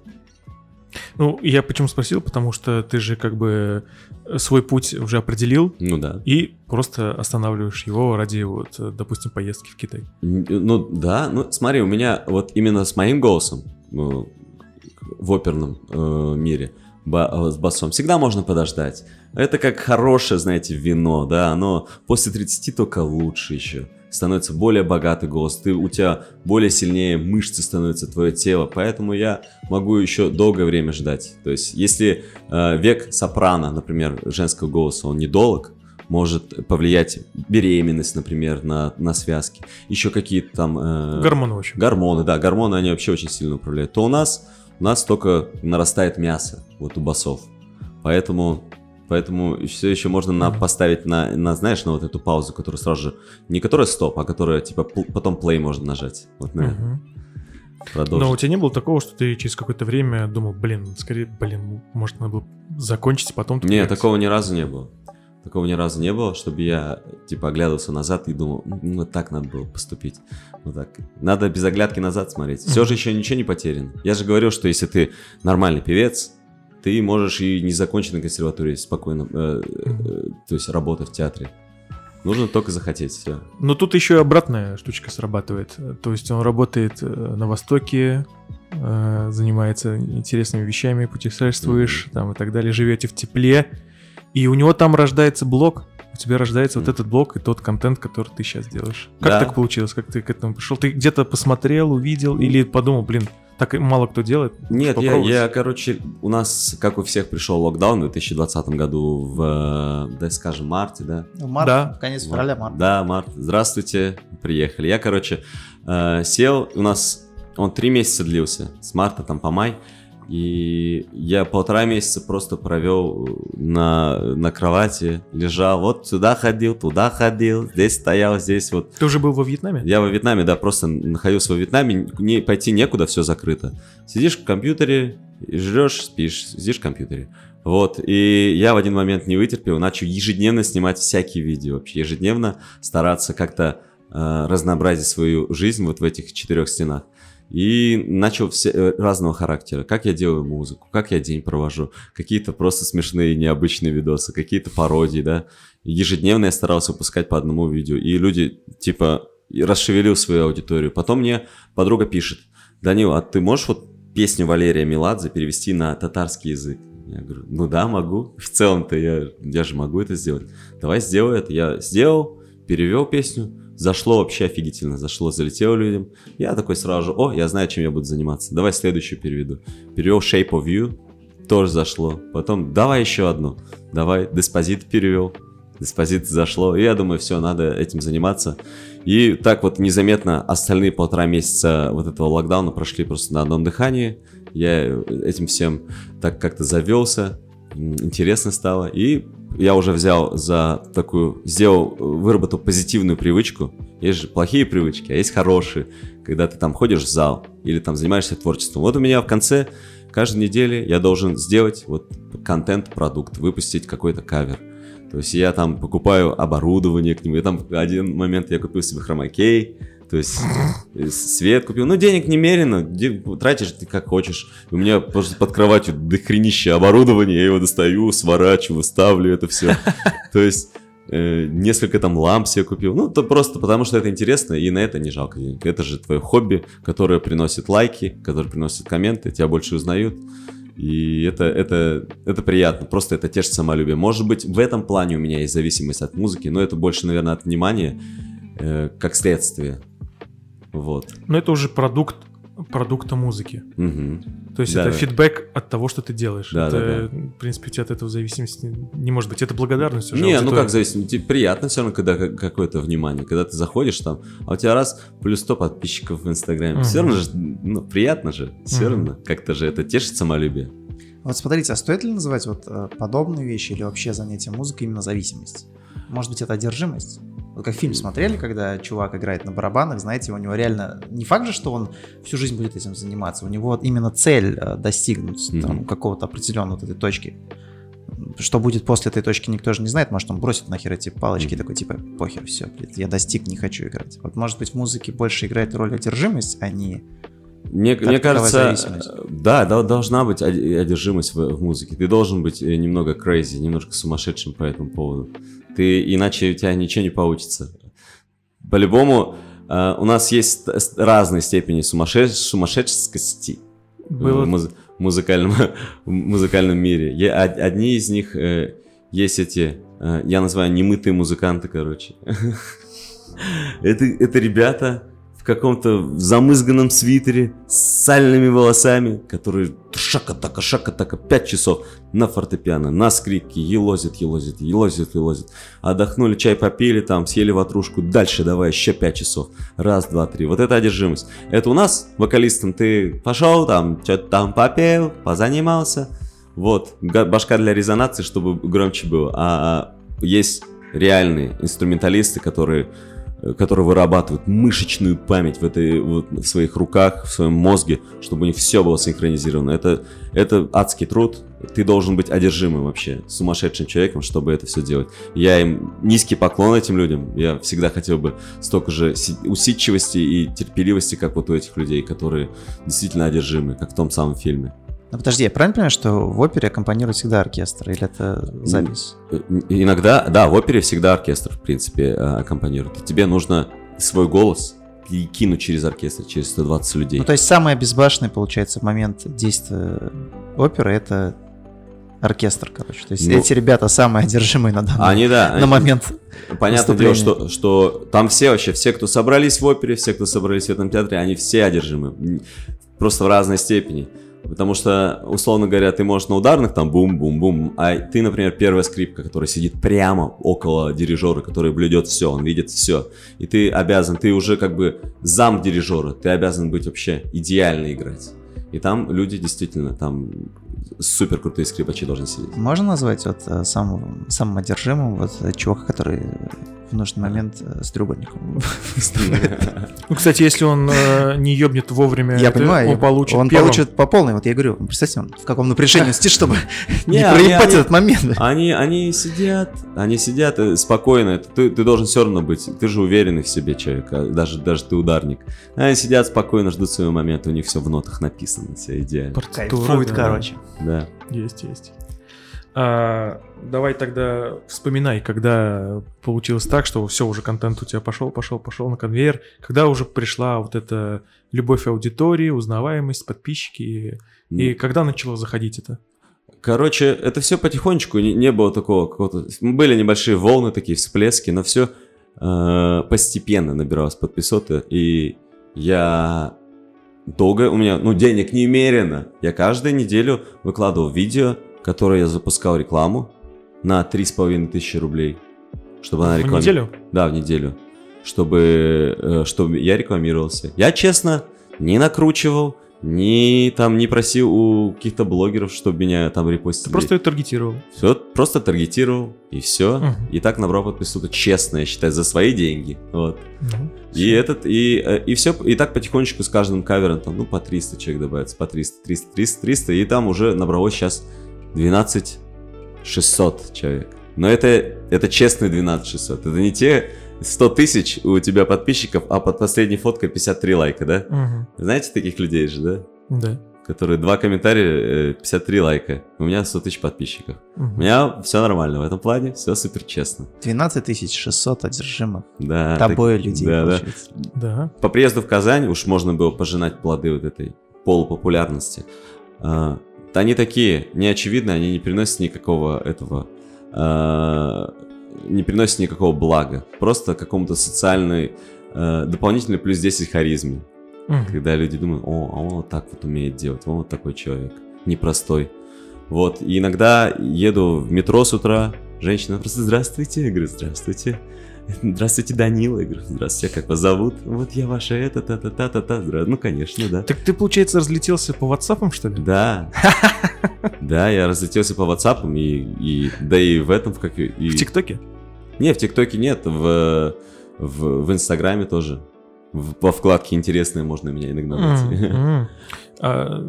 Ну, я почему спросил, потому что ты же как бы э, свой путь уже определил Ну да. и просто останавливаешь его ради, вот, э, допустим, поездки в Китай. Ну да, ну смотри, у меня вот именно с моим голосом ну, в оперном э, мире ба- э, с басом всегда можно подождать. Это как хорошее, знаете, вино, да, оно после 30 только лучше еще. Становится более богатый голос, ты, у тебя более сильнее мышцы становятся, твое тело, поэтому я могу еще долгое время ждать. То есть, если э, век сопрано, например, женского голоса, он недолг, может повлиять беременность, например, на, на связки, еще какие-то там... э, Гормоны, в общем. Гормоны, да, гормоны, они вообще очень сильно управляют. То у нас, у нас только нарастает мясо, вот у басов. Поэтому, поэтому все еще можно на, поставить на, на, знаешь, на вот эту паузу, которая сразу же, не которая стоп, а которая, типа, пл- потом play можно нажать. Вот на Мгм. продолжить. Но у тебя не было такого, что ты через какое-то время думал, блин, скорее, блин, может, надо было закончить, и потом... Нет, такого ни разу не было. Такого ни разу не было, чтобы я, типа, оглядывался назад и думал, ну, вот так надо было поступить. Вот так. Надо без оглядки назад смотреть. Все же еще ничего не потеряно. Я же говорил, что если ты нормальный певец, ты можешь и не закончить на консерватории спокойно, э, э, то есть работать в театре. Нужно только захотеть, все. Но тут еще и обратная штучка срабатывает. То есть он работает э, на Востоке, э, занимается интересными вещами, путешествуешь там и так далее, живете в тепле, и у него там рождается блок, у тебя рождается вот Мгм. этот блок и тот контент, который ты сейчас делаешь. Как Да. так получилось? Как ты к этому пришел? Ты где-то посмотрел, увидел или подумал, блин, так мало кто делает? Нет, я, я, короче, у нас, как у всех, пришел локдаун в 2020 году в, э, да, скажем, марте, да? Ну, Март, Да. конец февраля, март. Да, март. Здравствуйте, приехали. Я, короче, э, сел, у нас он три месяца длился, с марта там по май, и я полтора месяца просто провел на, на кровати, лежал, вот сюда ходил, туда ходил, здесь стоял, здесь вот. Ты уже был во Вьетнаме? Я во Вьетнаме, да, просто находился во Вьетнаме, не, пойти некуда, все закрыто. Сидишь в компьютере, жрешь, спишь, сидишь в компьютере. Вот, и я в один момент не вытерпел, начал ежедневно снимать всякие видео, вообще ежедневно стараться как-то э, разнообразить свою жизнь вот в этих четырех стенах. И начал все э, разного характера. Как я делаю музыку, как я день провожу, какие-то просто смешные, необычные видосы, какие-то пародии, да. Ежедневно я старался выпускать по одному видео. И люди, типа, расшевелил свою аудиторию. Потом мне подруга пишет, Данил, а ты можешь вот песню Валерия Меладзе перевести на татарский язык? Я говорю, ну да, могу. В целом-то я, я же могу это сделать. Давай сделай это. Я сделал, перевел песню. Зашло вообще офигительно. Зашло, залетело людям. Я такой сразу же, о, я знаю, чем я буду заниматься. Давай следующую переведу. Перевел Shape of You. Тоже зашло. Потом, давай еще одну. Давай, Деспозит перевел. Деспозит зашло. И я думаю, все, надо этим заниматься. И так вот незаметно остальные полтора месяца вот этого локдауна прошли просто на одном дыхании. Я этим всем так как-то завелся, интересно стало. И я уже взял за такую, сделал, выработал позитивную привычку. Есть же плохие привычки, а есть хорошие. Когда ты там ходишь в зал или там занимаешься творчеством. Вот у меня в конце каждой недели я должен сделать вот контент-продукт, выпустить какой-то кавер. То есть я там покупаю оборудование к нему. И там один момент я купил себе хромакей, то есть э, свет купил. Ну, денег немерено, тратишь ты как хочешь. У меня просто под кроватью дохренище оборудования, я его достаю, сворачиваю, ставлю это все. То есть э, несколько там ламп себе купил. Ну, то просто потому, что это интересно, и на это не жалко денег. Это же твое хобби, которое приносит лайки, которое приносит комменты, тебя больше узнают. И это, это, это приятно, просто это тешит самолюбие. Может быть, в этом плане у меня есть зависимость от музыки, но это больше, наверное, от внимания, э, как следствие. Вот. Но это уже продукт продукта музыки. Угу. То есть Да, это да. фидбэк от того, что ты делаешь. Да, это, в принципе, у тебя от этого зависимости не может быть. Это благодарность уже. Не, ну аудитории. как зависит, тебе приятно все равно, когда как- какое-то внимание, когда ты заходишь там, а у тебя раз плюс 100 подписчиков в Инстаграме, Мгм. все равно же, ну, приятно же, все Мгм. равно, как-то же это тешит самолюбие. Вот смотрите, а стоит ли называть вот э, подобные вещи или вообще занятие музыкой именно зависимость? Может быть, это одержимость? Вот как фильм смотрели, когда чувак играет на барабанах, знаете, у него реально не факт же, что он всю жизнь будет этим заниматься, у него вот именно цель э, достигнуть там, Мгм. какого-то определенного вот этой точки. Что будет после этой точки, никто же не знает. Может, он бросит нахер эти палочки, Мгм. такой, типа, похер, все, я достиг, не хочу играть. Вот, может быть, в музыке больше играет роль одержимость, а не... Мне, Как мне кажется, э, да, да, должна быть од- одержимость в, в музыке. Ты должен быть э, немного crazy, немножко сумасшедшим по этому поводу. Ты иначе у тебя ничего не получится. По-любому, э, у нас есть ст- ст- разные степени сумасше- сумасшедшести Было- в муз- музыкальном, музыкальном мире. Од- одни из них э, есть эти, э, я называю немытые музыканты, короче. это, это ребята в каком-то замызганном свитере с сальными волосами, которые шака-така, шака-така, пять часов на фортепиано, на скрипке, елозит, елозит, елозит, елозит. Отдохнули, чай попили, там, съели ватрушку, дальше давай еще пять часов. Раз, два, три. Вот это одержимость. Это у нас, вокалистом, ты пошел там, что-то там попел, позанимался. Вот, башка для резонации, чтобы громче было. А, а есть реальные инструменталисты, которые которые вырабатывают мышечную память в, этой, вот, в своих руках, в своем мозге, чтобы у них все было синхронизировано. Это, это адский труд. Ты должен быть одержимым вообще, сумасшедшим человеком, чтобы это все делать. Я им низкий поклон этим людям. Я всегда хотел бы столько же си- усидчивости и терпеливости, как вот у этих людей, которые действительно одержимы, как в том самом фильме. Ну, подожди, я правильно понимаю, что в опере аккомпанирует всегда оркестр, или это запись? Э, Иногда, да, в опере всегда оркестр, в принципе, э, аккомпанирует. И тебе нужно свой голос кинуть через оркестр, через 120 людей. Ну, то есть самый безбашенный, получается, момент действия оперы — это оркестр, короче. То есть Ну, эти ребята самые одержимые на данный Они, да, на они- момент. понятное дело, что, что там все вообще, все, кто собрались в опере, все, кто собрались в этом театре, они все одержимы. Просто в разной степени. Потому что, условно говоря, ты можешь на ударных там бум-бум-бум, а ты, например, первая скрипка, которая сидит прямо около дирижера, который блюдет все, он видит все. И ты обязан, ты уже как бы зам дирижера, ты обязан быть вообще идеально играть. И там люди действительно, там супер крутые скрипачи должны сидеть. Можно назвать вот э, самым, самым одержимым вот э, чувака, который в нужный момент э, с треугольником Ну, кстати, если он не ебнет вовремя, Я понимаю, он получит он получит по полной. Вот я говорю, представьте, он в каком напряжении сидит, чтобы не проебать этот момент. Они, они сидят, они сидят спокойно. Ты, ты должен все равно быть. Ты же уверенный в себе человек, а даже, даже ты ударник. Они сидят спокойно, ждут своего момента. У них все в нотах написано, все идеально. Партитура, Кайфует, короче. Да. Есть, есть. А, давай тогда вспоминай, когда получилось так, что все, уже контент у тебя пошел, пошел, пошел на конвейер. Когда уже пришла вот эта любовь аудитории, узнаваемость, подписчики. И когда начало заходить это? Короче, это все потихонечку, не, не было такого какого-то... Были небольшие волны, такие всплески, но все постепенно набиралось подписоты, и я долго... У меня, ну, денег немерено. Я каждую неделю выкладывал видео, которое я запускал рекламу на 3,5 тысячи рублей, чтобы она В рекламировала. неделю? Да, в неделю. чтобы, э, чтобы я рекламировался. Я, честно, не накручивал, ни там не просил у каких-то блогеров, чтобы меня там репостили. Ты просто ее таргетировал. Все, просто таргетировал, и все. Мгм. И так набрал подписку. Честно, я считаю, за свои деньги. Вот. Ну, И этот, и, э, и все, и так потихонечку с каждым кавером, там, ну, по 300 человек добавится, по 300, 300, 300, 300, и там уже набралось сейчас 12 600 человек. Но это, это честные 12 600, это не те 100 тысяч у тебя подписчиков, а под последней фоткой 53 лайка, да? мгм. Знаете таких людей же, да? Да. Которые два комментария, э, 53 лайка. У меня 100 тысяч подписчиков. Мгм. У меня все нормально в этом плане, все супер честно. 12 600 одержимых. Да, так- Тобой людей, да, да. получается. Да. По приезду в Казань уж можно было пожинать плоды вот этой полупопулярности. А, они такие, неочевидны, они не приносят никакого этого... а, не приносят никакого блага. Просто какому-то социальной а, дополнительный плюс 10 харизме. Мгм. Когда люди думают, о, а он вот так вот умеет делать, он вот такой человек, непростой. Вот, и иногда еду в метро с утра, женщина просто «Здравствуйте», я говорю «Здравствуйте». Здравствуйте, Данила. Я говорю, здравствуйте, как вас зовут? Вот я ваша это, та та та та та Ну, конечно, да. Так ты, получается, разлетелся по WhatsApp, что ли? Да. Да, я разлетелся по WhatsApp, и, и да и в этом, как и... В ТикТоке? Не, в ТикТоке нет, в, в, в Инстаграме тоже. В- во вкладке интересные можно меня иногда найти. Мгм. А,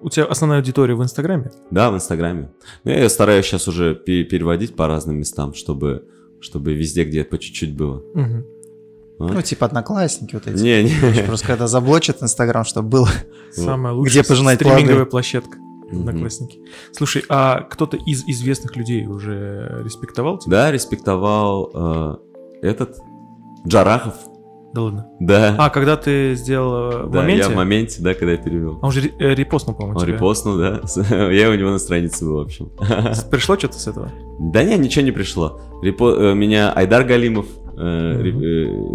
У тебя основная аудитория в Инстаграме? Да, в Инстаграме. Ну, я стараюсь сейчас уже пе- переводить по разным местам, чтобы, чтобы везде, где по чуть-чуть было. Мгм. А? Ну, типа одноклассники вот эти. Не, не. Просто когда заблочат Инстаграм, чтобы было. Самая лучшая Где пожинать стриминговая плоды. площадка. Одноклассники. Слушай, а кто-то из известных людей уже респектовал тебя? Да, респектовал э, этот Джарахов. Да ладно. Да. А, когда ты сделал э, в да, моменте? я в моменте, да, когда я перевел. А он же э, репостнул, по-моему, Он тебя. репостнул, да. Я у него на странице был, в общем. Пришло что-то с этого? Да не, ничего не пришло. Репо- э, Меня Айдар Галимов э,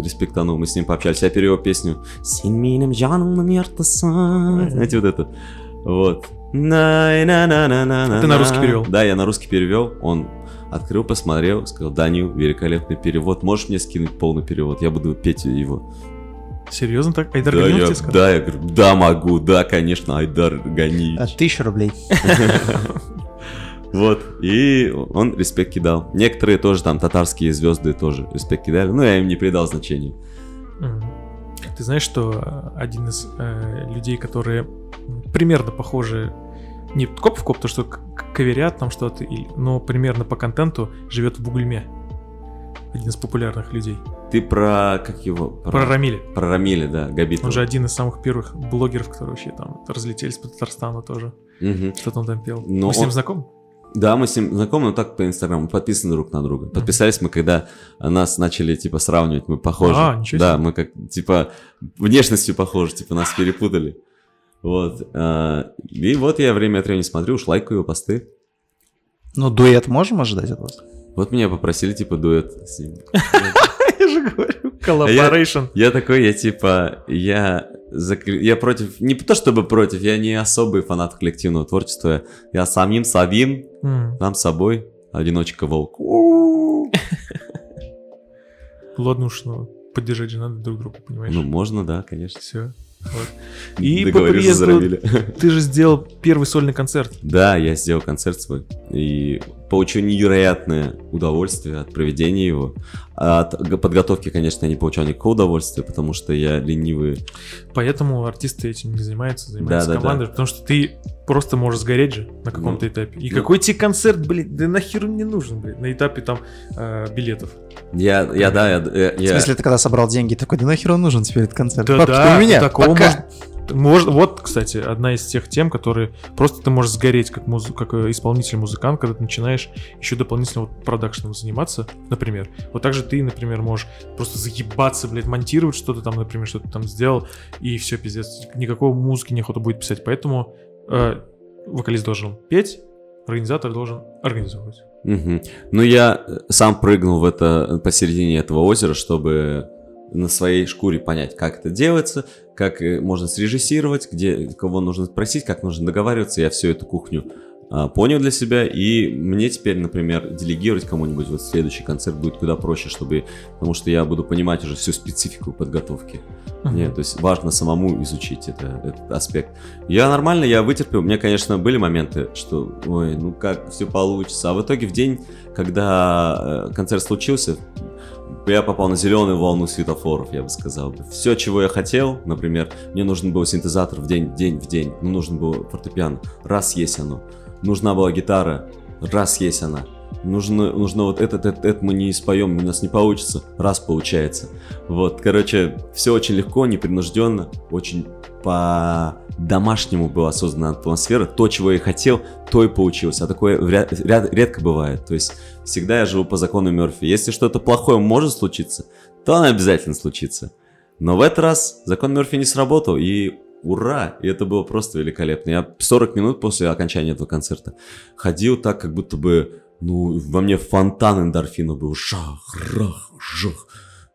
респектанул, мы с ним пообщались. Я перевел песню «Син минем жаном на мертвеса». Знаете, вот это. Вот. на Ты на русский перевел? Да, я на русский перевел. Он открыл, посмотрел, сказал, Данил, великолепный перевод. Можешь мне скинуть полный перевод? Я буду петь его. Серьезно так? Айдар Да, Галимов я, тебе сказал? да, я говорю, да, могу, да, конечно, Айдар Ганич. А, Тысячу рублей. Вот, и он респект кидал. Некоторые тоже там татарские звезды тоже респект кидали, но я им не придал значения. Ты знаешь, что э, один из э, людей, которые примерно похожи, не коп в коп, то что к- к- каверят там что-то, но примерно по контенту живет в Бугульме. Один из популярных людей. Ты про, как его? Про Рамиля. Про Рамиля, да, Габитова. Он же один из самых первых блогеров, которые вообще там разлетелись по Татарстану тоже. Мгм. Что-то он там пел. Но Вы с ним он- знакомы? Да, мы с ним знакомы, но так по Инстаграму, подписаны друг на друга. Подписались мы, когда нас начали, типа, сравнивать, мы похожи. А, ничего Да, себе. мы как, типа, внешностью похожи, типа, нас перепутали. Вот. а, И вот я время от времени смотрю, уж лайкаю посты. Ну, дуэт можем ожидать от вас? Вот меня попросили, типа, дуэт с ним. Я же говорю, collaboration. Я такой, я типа, я, я против, не то чтобы против, я не особый фанат коллективного творчества, я самим М, сам собой, одиночка волк. Ладно уж, ну, поддержать же надо друг друга, понимаешь? Ну, можно, да, конечно. Все. И по приезду ты же сделал первый сольный концерт. Да, я сделал концерт свой. И получил невероятное удовольствие от проведения его. А От подготовки, конечно, я не получал никакого удовольствия, потому что я ленивый. Поэтому артисты этим не занимаются, занимаются Да, да, командой, потому что ты просто можешь сгореть же на каком-то Ну, этапе. И ну. какой тебе концерт, блин, да нахер он не нужен, блин, на этапе там э, билетов. Я, я, да, я, я- В я- смысле, ты когда собрал деньги, такой, да нахер он нужен теперь этот концерт? Да, Бабки да, у меня, такого пока. может- может- вот, кстати, одна из тех тем, которые просто ты можешь сгореть как, муз- как э, исполнитель-музыкант, когда ты начинаешь еще дополнительно вот продакшеном заниматься, например. Вот так же ты, например, можешь просто заебаться, блядь, монтировать что-то там, например, что-то там сделал, и все, пиздец. Никакого музыки неохота будет писать. Поэтому э, вокалист должен петь, организатор должен организовывать. Мгм. Ну, я э, сам прыгнул в это посередине этого озера, чтобы на своей шкуре понять, как это делается, как э, можно срежиссировать, где кого нужно спросить, как нужно договариваться. Я всю эту кухню а, понял для себя, и мне теперь, например, делегировать кому-нибудь вот следующий концерт будет куда проще, чтобы, потому что я буду понимать уже всю специфику подготовки. Uh-huh. Мне, то есть важно самому изучить это, этот аспект. Я нормально, я вытерпел. У меня, конечно, были моменты, что, ой, ну как все получится. А в итоге в день, когда э, концерт случился, я попал на зеленую волну светофоров, я бы сказал. Все, чего я хотел, например, мне нужен был синтезатор в день, день в день, ну, нужен был фортепиано, раз есть оно. Нужна была гитара, раз есть она. Нужно, нужно вот этот, этот, этот мы не споем, у нас не получится, раз получается. Вот, короче, все очень легко, непринужденно, очень по-домашнему была создана атмосфера. То, чего я хотел, то и получилось. А такое ряд, ряд, редко бывает. То есть всегда я живу по закону Мерфи. Если что-то плохое может случиться, то оно обязательно случится. Но в этот раз закон Мерфи не сработал, и ура! И это было просто великолепно. Я 40 минут после окончания этого концерта ходил так, как будто бы, ну, во мне фонтан эндорфина был. Шах, рах, жах.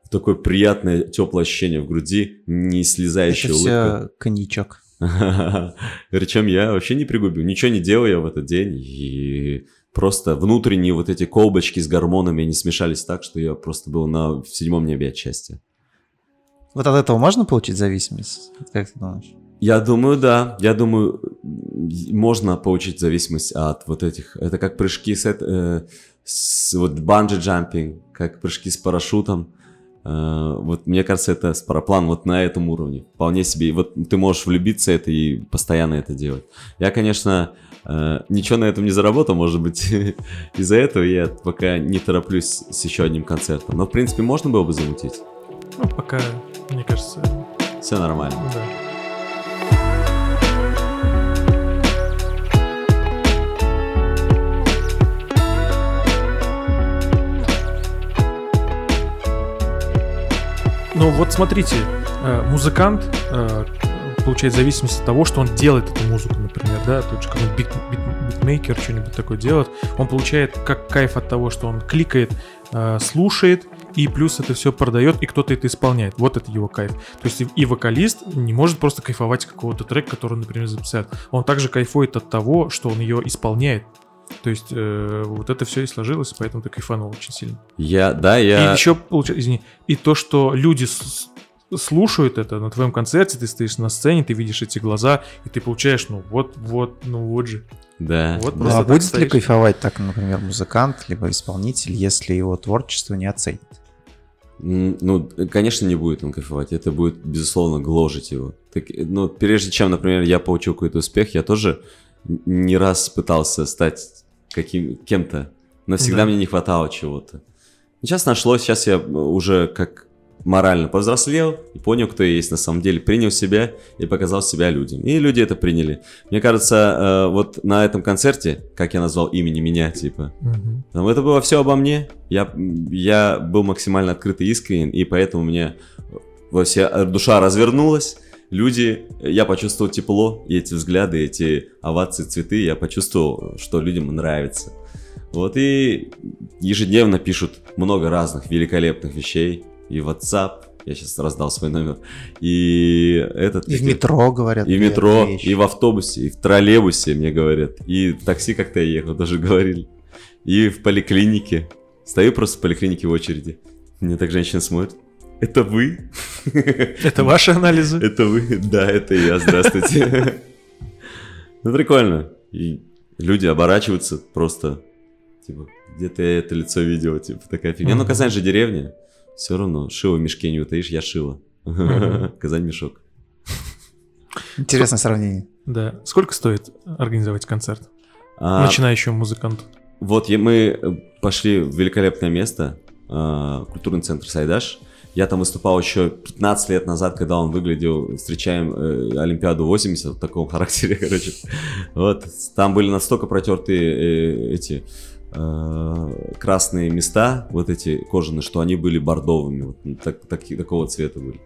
Такое приятное, теплое ощущение в груди, не слезающая Это улыбка. все коньячок. Причем я вообще не пригубил, ничего не делал я в этот день, и просто внутренние вот эти колбочки с гормонами не смешались так, что я просто был на в седьмом небе от счастья. Вот от этого можно получить зависимость? Как ты думаешь? Я думаю, да. Я думаю, можно получить зависимость от вот этих. Это как прыжки с, э, с вот банджи джампинг, как прыжки с парашютом. Э, вот мне кажется, это с параплан вот на этом уровне. Вполне себе. И вот ты можешь влюбиться это и постоянно это делать. Я, конечно, э, ничего на этом не заработал, может быть, из-за этого я пока не тороплюсь с еще одним концертом. Но, в принципе, можно было бы замутить. Ну, пока, мне кажется, Все нормально. да. Ну вот смотрите, э, музыкант э, получает зависимость от того, что он делает эту музыку, например, да, тот же какой-нибудь бит, бит- битмейкер что-нибудь такое делает, он получает как кайф от того, что он кликает, э, слушает, и плюс это все продает, и кто-то это исполняет. Вот это его кайф. То есть и- вокалист не может просто кайфовать от какого-то трека, который например, записает. Он также кайфует от того, что он ее исполняет. То есть э, вот это все и сложилось, поэтому ты кайфанул очень сильно. Я, да, И я... еще, получается, извини, и то, что люди с- слушают это на твоем концерте, ты стоишь на сцене, ты видишь эти глаза, и ты получаешь, ну вот, вот, ну вот же. Да. Вот Ну, а будет ли стоишь. кайфовать так, например, музыкант, либо исполнитель, если его творчество не оценит? Ну, конечно, не будет он кайфовать. Это будет, безусловно, гложить его. Так, ну, прежде чем, например, я получил какой-то успех, я тоже не раз пытался стать каким кем-то, но всегда Да. мне не хватало чего-то. Сейчас нашлось, сейчас я уже как морально повзрослел и понял, кто я есть на самом деле, принял себя и показал себя людям. И люди это приняли. Мне кажется, э, вот на этом концерте, как я назвал имени меня, типа, но это было все обо мне. Я, я был максимально открыт и искренен, и поэтому мне во все, душа развернулась. Люди, я почувствовал тепло, и эти взгляды, эти овации, цветы, я почувствовал, что людям нравится. Вот и ежедневно пишут много разных великолепных вещей. И WhatsApp, я сейчас раздал свой номер, и этот... И в метро говорят. И в метро, вещи. и в автобусе, и в троллейбусе, мне говорят. И в такси как-то я ехал, даже говорили. И в поликлинике. Стою просто в поликлинике в очереди. Мне так женщина смотрит. Это вы? Это ваши анализы? Это вы? Да, это я, здравствуйте. Ну, прикольно. И люди оборачиваются просто, типа, где-то я это лицо видел, типа, такая фигня. Ну. Казань же деревня. Все равно, шило в мешке не утаишь, я шила. Казань мешок. Интересное сравнение. Да. Сколько стоит организовать концерт? А, Начинающему музыканту. Вот мы пошли в великолепное место, э, культурный центр Сайдаш. Я там выступал еще 15 лет назад, когда он выглядел, встречаем э, Олимпиаду 80 в таком характере, короче. Вот, там были настолько протертые э, эти э, красные места, вот эти кожаные, что они были бордовыми, вот, так- таки- такого цвета были.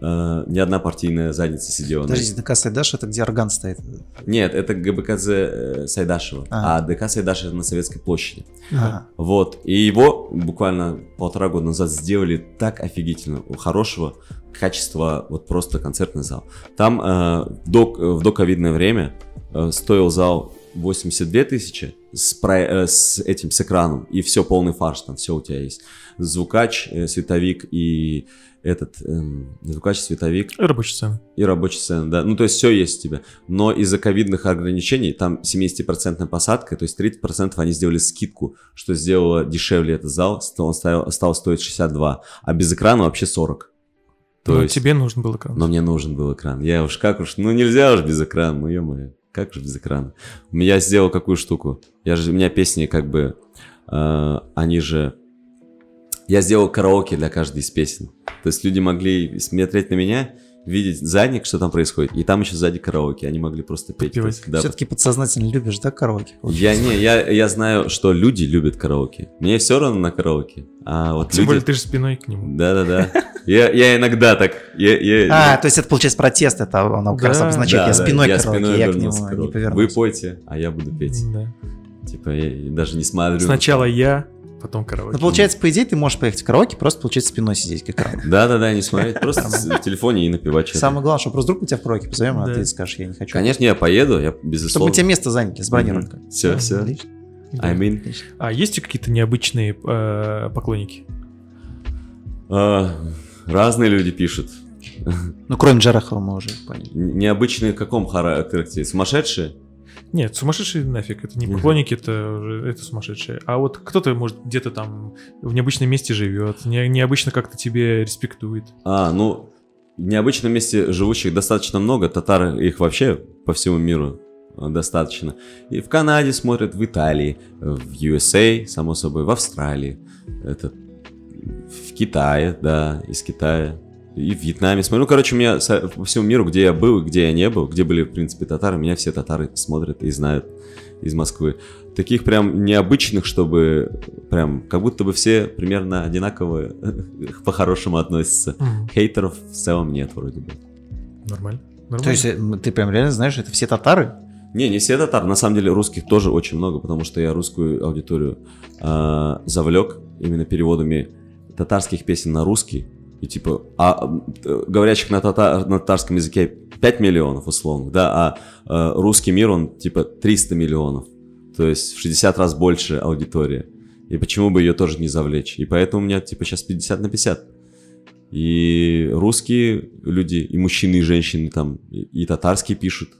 Э, ни одна партийная задница сидела. Подождите, ДК Сайдаш это где орган стоит? Нет, это ГБКЗ э, Сайдашева, А. а ДК Сайдашева на Советской площади. Ага. Вот, и его буквально полтора года назад сделали так офигительно, хорошего качества, вот просто концертный зал. Там э, в до- в доковидное время э, стоил зал 82 тысячи с, про- э, с этим, с экраном, и все, полный фарш, там все у тебя есть. Звукач, э, световик и этот, эм, звукач, световик, Рабочая сцена. и рабочая сцена, да. Ну, то есть все есть у тебя. Но из-за ковидных ограничений, там 70% посадка, то есть 30% они сделали скидку, что сделало дешевле этот зал, ст- он стал, стал стоить 62, а без экрана вообще 40. То Ну, есть, тебе нужен был экран. но мне нужен был экран. Я уж как уж, ну нельзя уж без экрана, ну ё как уж без экрана. Я сделал какую штуку? Я же, у меня песни как бы, э, они же... Я сделал караоке для каждой из песен. То есть люди могли смотреть на меня, видеть задник, что там происходит, и там еще сзади караоке, они могли просто петь. Да, Все-таки подсознательно любишь, да, караоке? я не, я, я знаю, что люди любят караоке. Мне все равно на караоке. А вот Тем более люди... ты же спиной к нему. Да-да-да. Я, я иногда так... Я, я- А, то есть это получается протест, это оно как раз обозначает, Да, я спиной я караоке, спиной я к нему к не караоке. повернусь. Вы пойте, а я буду петь. Да. Типа, я даже не смотрю. Сначала я, потом караоке. Ну, получается, по идее, ты можешь поехать в караоке, просто, получается, спиной сидеть к экрану. Да-да-да, не смотреть, просто в телефоне и напевать что-то. Самое главное, что просто вдруг мы тебя в караоке позовем, а ты скажешь, я не хочу. Конечно, я поеду, я Чтобы мы безусловно. тебе место заняли, сбронировали. Все, все. I mean. А есть какие-то необычные э, поклонники? а, Разные люди пишут. Ну, кроме Джарахова мы уже поняли. Необычные в каком характере? Сумасшедшие? Нет, сумасшедшие нафиг. Это не Мгм. поклонники, это, это сумасшедшие. А вот кто-то, может, где-то там в необычном месте живет, не- необычно как-то тебе респектует. А, ну, в необычном месте живущих достаточно много. Татар их вообще по всему миру э, достаточно. И в Канаде смотрят, в Италии, в USA, само собой, в Австралии, это в Китае, да, из Китая. И в Вьетнаме смотрю. Ну, короче, у меня по всему миру, где я был, и где я не был, где были, в принципе, татары, меня все татары смотрят и знают из Москвы. Таких прям необычных, чтобы прям, как будто бы все примерно одинаково по-хорошему относятся. Хейтеров в целом нет вроде бы. Нормально. Нормально. То есть э, ты прям реально знаешь, это все татары? Не, не все татар. На самом деле русских тоже очень много, потому что я русскую аудиторию э, завлек именно переводами татарских песен на русский. И типа, а э, говорящих на, тата- на татарском языке 5 миллионов условно, да, а э, русский мир, он типа 300 миллионов. То есть в 60 раз больше аудитория. И почему бы ее тоже не завлечь? И поэтому у меня типа сейчас 50 на 50. И русские люди, и мужчины, и женщины там, и, и татарские пишут.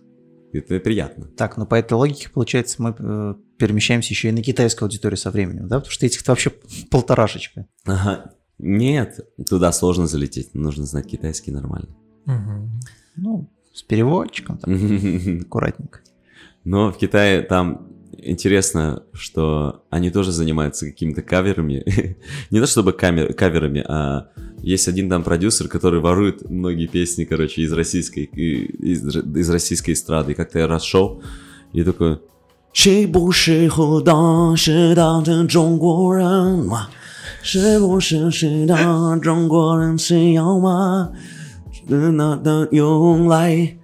Это приятно. Так, ну по этой логике, получается, мы э, перемещаемся еще и на китайскую аудиторию со временем, да? Потому что этих-то вообще полторашечка. Ага. Нет, туда сложно залететь. Нужно знать китайский нормально. Мгм. Ну, с переводчиком там, аккуратненько. Но в Китае там интересно, что они тоже занимаются какими-то каверами. Не то чтобы камер- каверами, а есть один там продюсер, который ворует многие песни, короче, из российской, и- из, из российской эстрады. И как-то я раз шел, и такой... 谁不是和当时当成中国人吗？ 是不是是当中国人需要吗？那的用来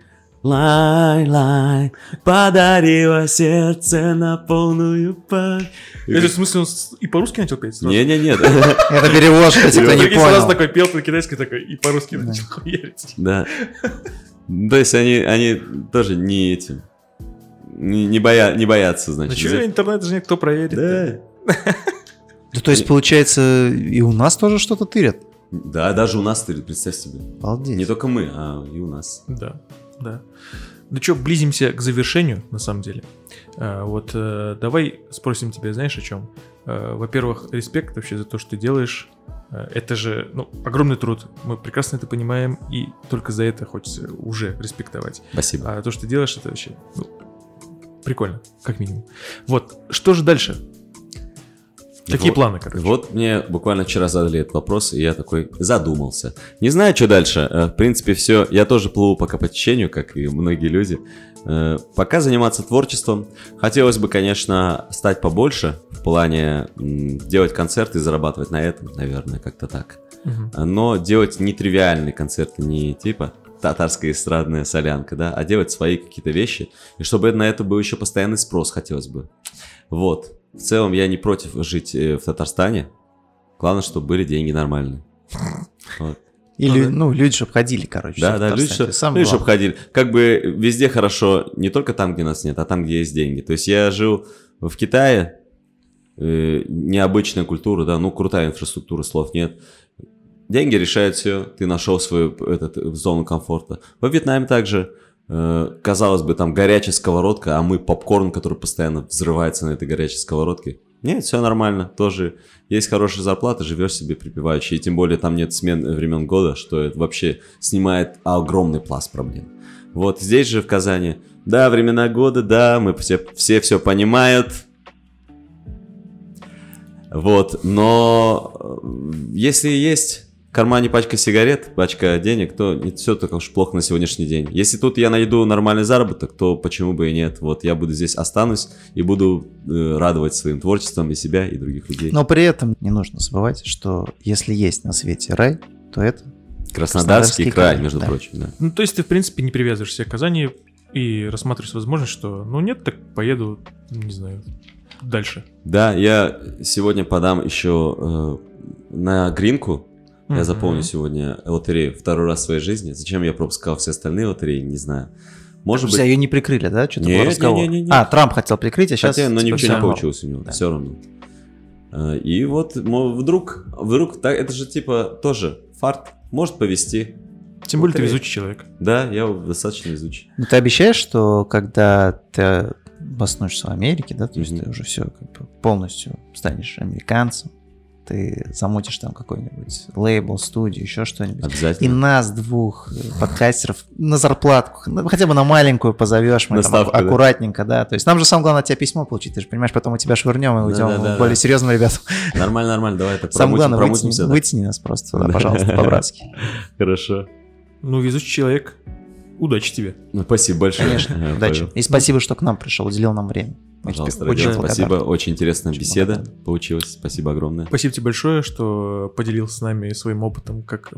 来来подарила сердце на полную пар. Это в смысле он с- и по-русски начал петь сразу? Не-не-не, Это переводчик, если кто не Прикинь, сразу понял. такой пел по-китайски такой и по-русски Да. начал хуярить. да. То есть они, они тоже не этим, не, не, боя, не боятся, Ну значит. что, взять- интернет же никто проверит. Да. Ну, то есть, получается, и у нас тоже что-то тырят. Да, даже у нас, ты представь себе. Обалдеть. Не только мы, а и у нас. Да, да. Ну что, близимся к завершению, на самом деле. А, вот э, давай спросим тебя, знаешь, о чем? Э, во-первых, респект вообще за то, что ты делаешь. Э, это же, ну, огромный труд. Мы прекрасно это понимаем, и только за это хочется уже респектовать. Спасибо. А то, что ты делаешь, это вообще ну, прикольно, как минимум. Вот, что же дальше? Какие Вот- планы, короче? Вот мне буквально вчера задали этот вопрос, и я такой задумался. Не знаю, что дальше. Э, В принципе, все. Я тоже плыву пока по течению, как и многие люди. Э, Пока заниматься творчеством. Хотелось бы, конечно, стать побольше в плане делать концерты и зарабатывать на этом, наверное, как-то так. Мгм. Но делать нетривиальные концерты, не типа татарская эстрадная солянка, да, а делать свои какие-то вещи. И чтобы на это был еще постоянный спрос, хотелось бы. Вот. В целом я не против жить э, в Татарстане. Главное, чтобы были деньги нормальные. Вот. И Ну лю- да. ну, люди, чтобы ходили, короче. Да, да, люди, самое люди, чтоб главное. ходили. Как бы везде хорошо, не только там, где нас нет, а там, где есть деньги. То есть я жил в Китае, э, необычная культура, да, ну, крутая инфраструктура, слов нет. Деньги решают все, ты нашел свою этот, зону комфорта. Во Вьетнаме также, казалось бы, там горячая сковородка, а мы попкорн, который постоянно взрывается на этой горячей сковородке. Нет, все нормально, тоже есть хорошая зарплата, живешь себе припеваючи, и тем более там нет смен времен года, что это вообще снимает огромный пласт проблем. Вот здесь же в Казани, да, времена года, да, мы все все, все понимают, вот, но э, если есть кармане пачка сигарет, пачка денег, то не все так уж плохо на сегодняшний день. Если тут я найду нормальный заработок, то почему бы и нет? Вот я буду здесь останусь и буду э, радовать своим творчеством и себя, и других людей. Но при этом не нужно забывать, что если есть на свете рай, то это Краснодарский, Краснодарский край, край, между да. прочим, да. Ну, то есть ты, в принципе, не привязываешься к Казани и рассматриваешь возможность, что, ну, нет, так поеду, не знаю, дальше. Да, я сегодня подам еще э, на гринку. Я запомню сегодня лотерею второй раз в своей жизни. Зачем я пропускал все остальные лотереи, не знаю. Может быть, ее не прикрыли, да? Что-то Нет, был разговор. не, не, не, не. А, Трамп хотел прикрыть, а сейчас... хотя, но типа, ничего не получилось у него, Да. все равно. Э, И вот вдруг, вдруг, так, это же типа тоже фарт, может повести. Тем более ты Лотерея. везучий человек. Да, я достаточно везучий. Ну, ты обещаешь, что когда ты обоснуешься в Америке, да, то есть Мгм. ты уже все как бы полностью станешь американцем, ты замутишь там какой-нибудь лейбл, студию, еще что-нибудь. И Обязательно. нас, двух э, подкастеров, на зарплатку, ну, хотя бы на маленькую позовешь, мы На там ставку, да. аккуратненько, да. То есть нам же самое главное от тебя письмо получить, ты же понимаешь, потом мы тебя швырнем и уйдем Да-да-да-да. к более серьезным ребятам. Нормально, нормально, давай это Самое промутим, главное, промутимся. вытяни, да. вытяни нас просто туда, Да. пожалуйста, по-братски. Хорошо. Ну, везучий человек. Удачи тебе. Ну, спасибо большое. Конечно, удачи. И спасибо, что к нам пришел, уделил нам время. Пожалуйста, очень благодарны. спасибо. Очень интересная Очень беседа благодарны. получилась. Спасибо огромное. Спасибо тебе большое, что поделился с нами своим опытом, как,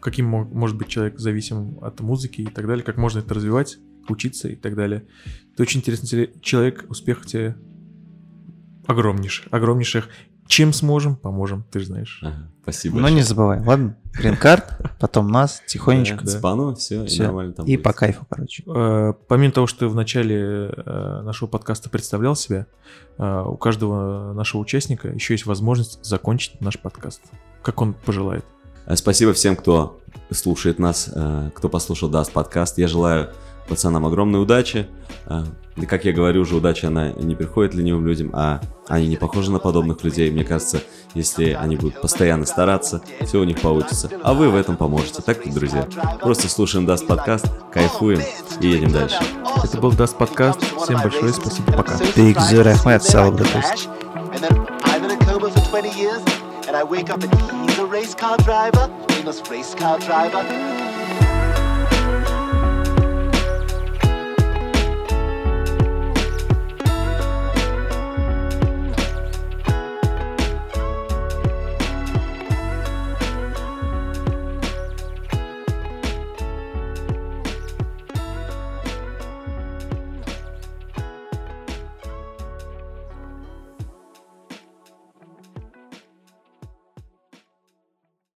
каким мо- может быть человек зависим от музыки и так далее, как можно это развивать, учиться и так далее. Ты очень интересный человек, успехов тебе огромнейших, огромнейших. Чем сможем, поможем, ты же знаешь. Ага, Спасибо. Но большое. не забывай, ладно? Грин-карт, потом нас, тихонечко. Да, Спану, все, и Всё. нормально там И будет. по кайфу, короче. Э, Помимо того, что в начале э, нашего подкаста представлял себя, э, у каждого нашего участника еще есть возможность закончить наш подкаст, как он пожелает. Спасибо всем, кто слушает нас, кто послушал Даст подкаст. Я желаю пацанам огромной удачи. И как я говорю, уже удача, она не приходит ленивым людям, а они не похожи на подобных людей. Мне кажется, если они будут постоянно стараться, все у них получится. А вы в этом поможете. Так, друзья? Просто слушаем Dast подкаст, кайфуем и едем дальше. Это был Dast подкаст. Всем большое спасибо, пока. For 20 years, and I wake up and he's a race car driver, famous race car driver.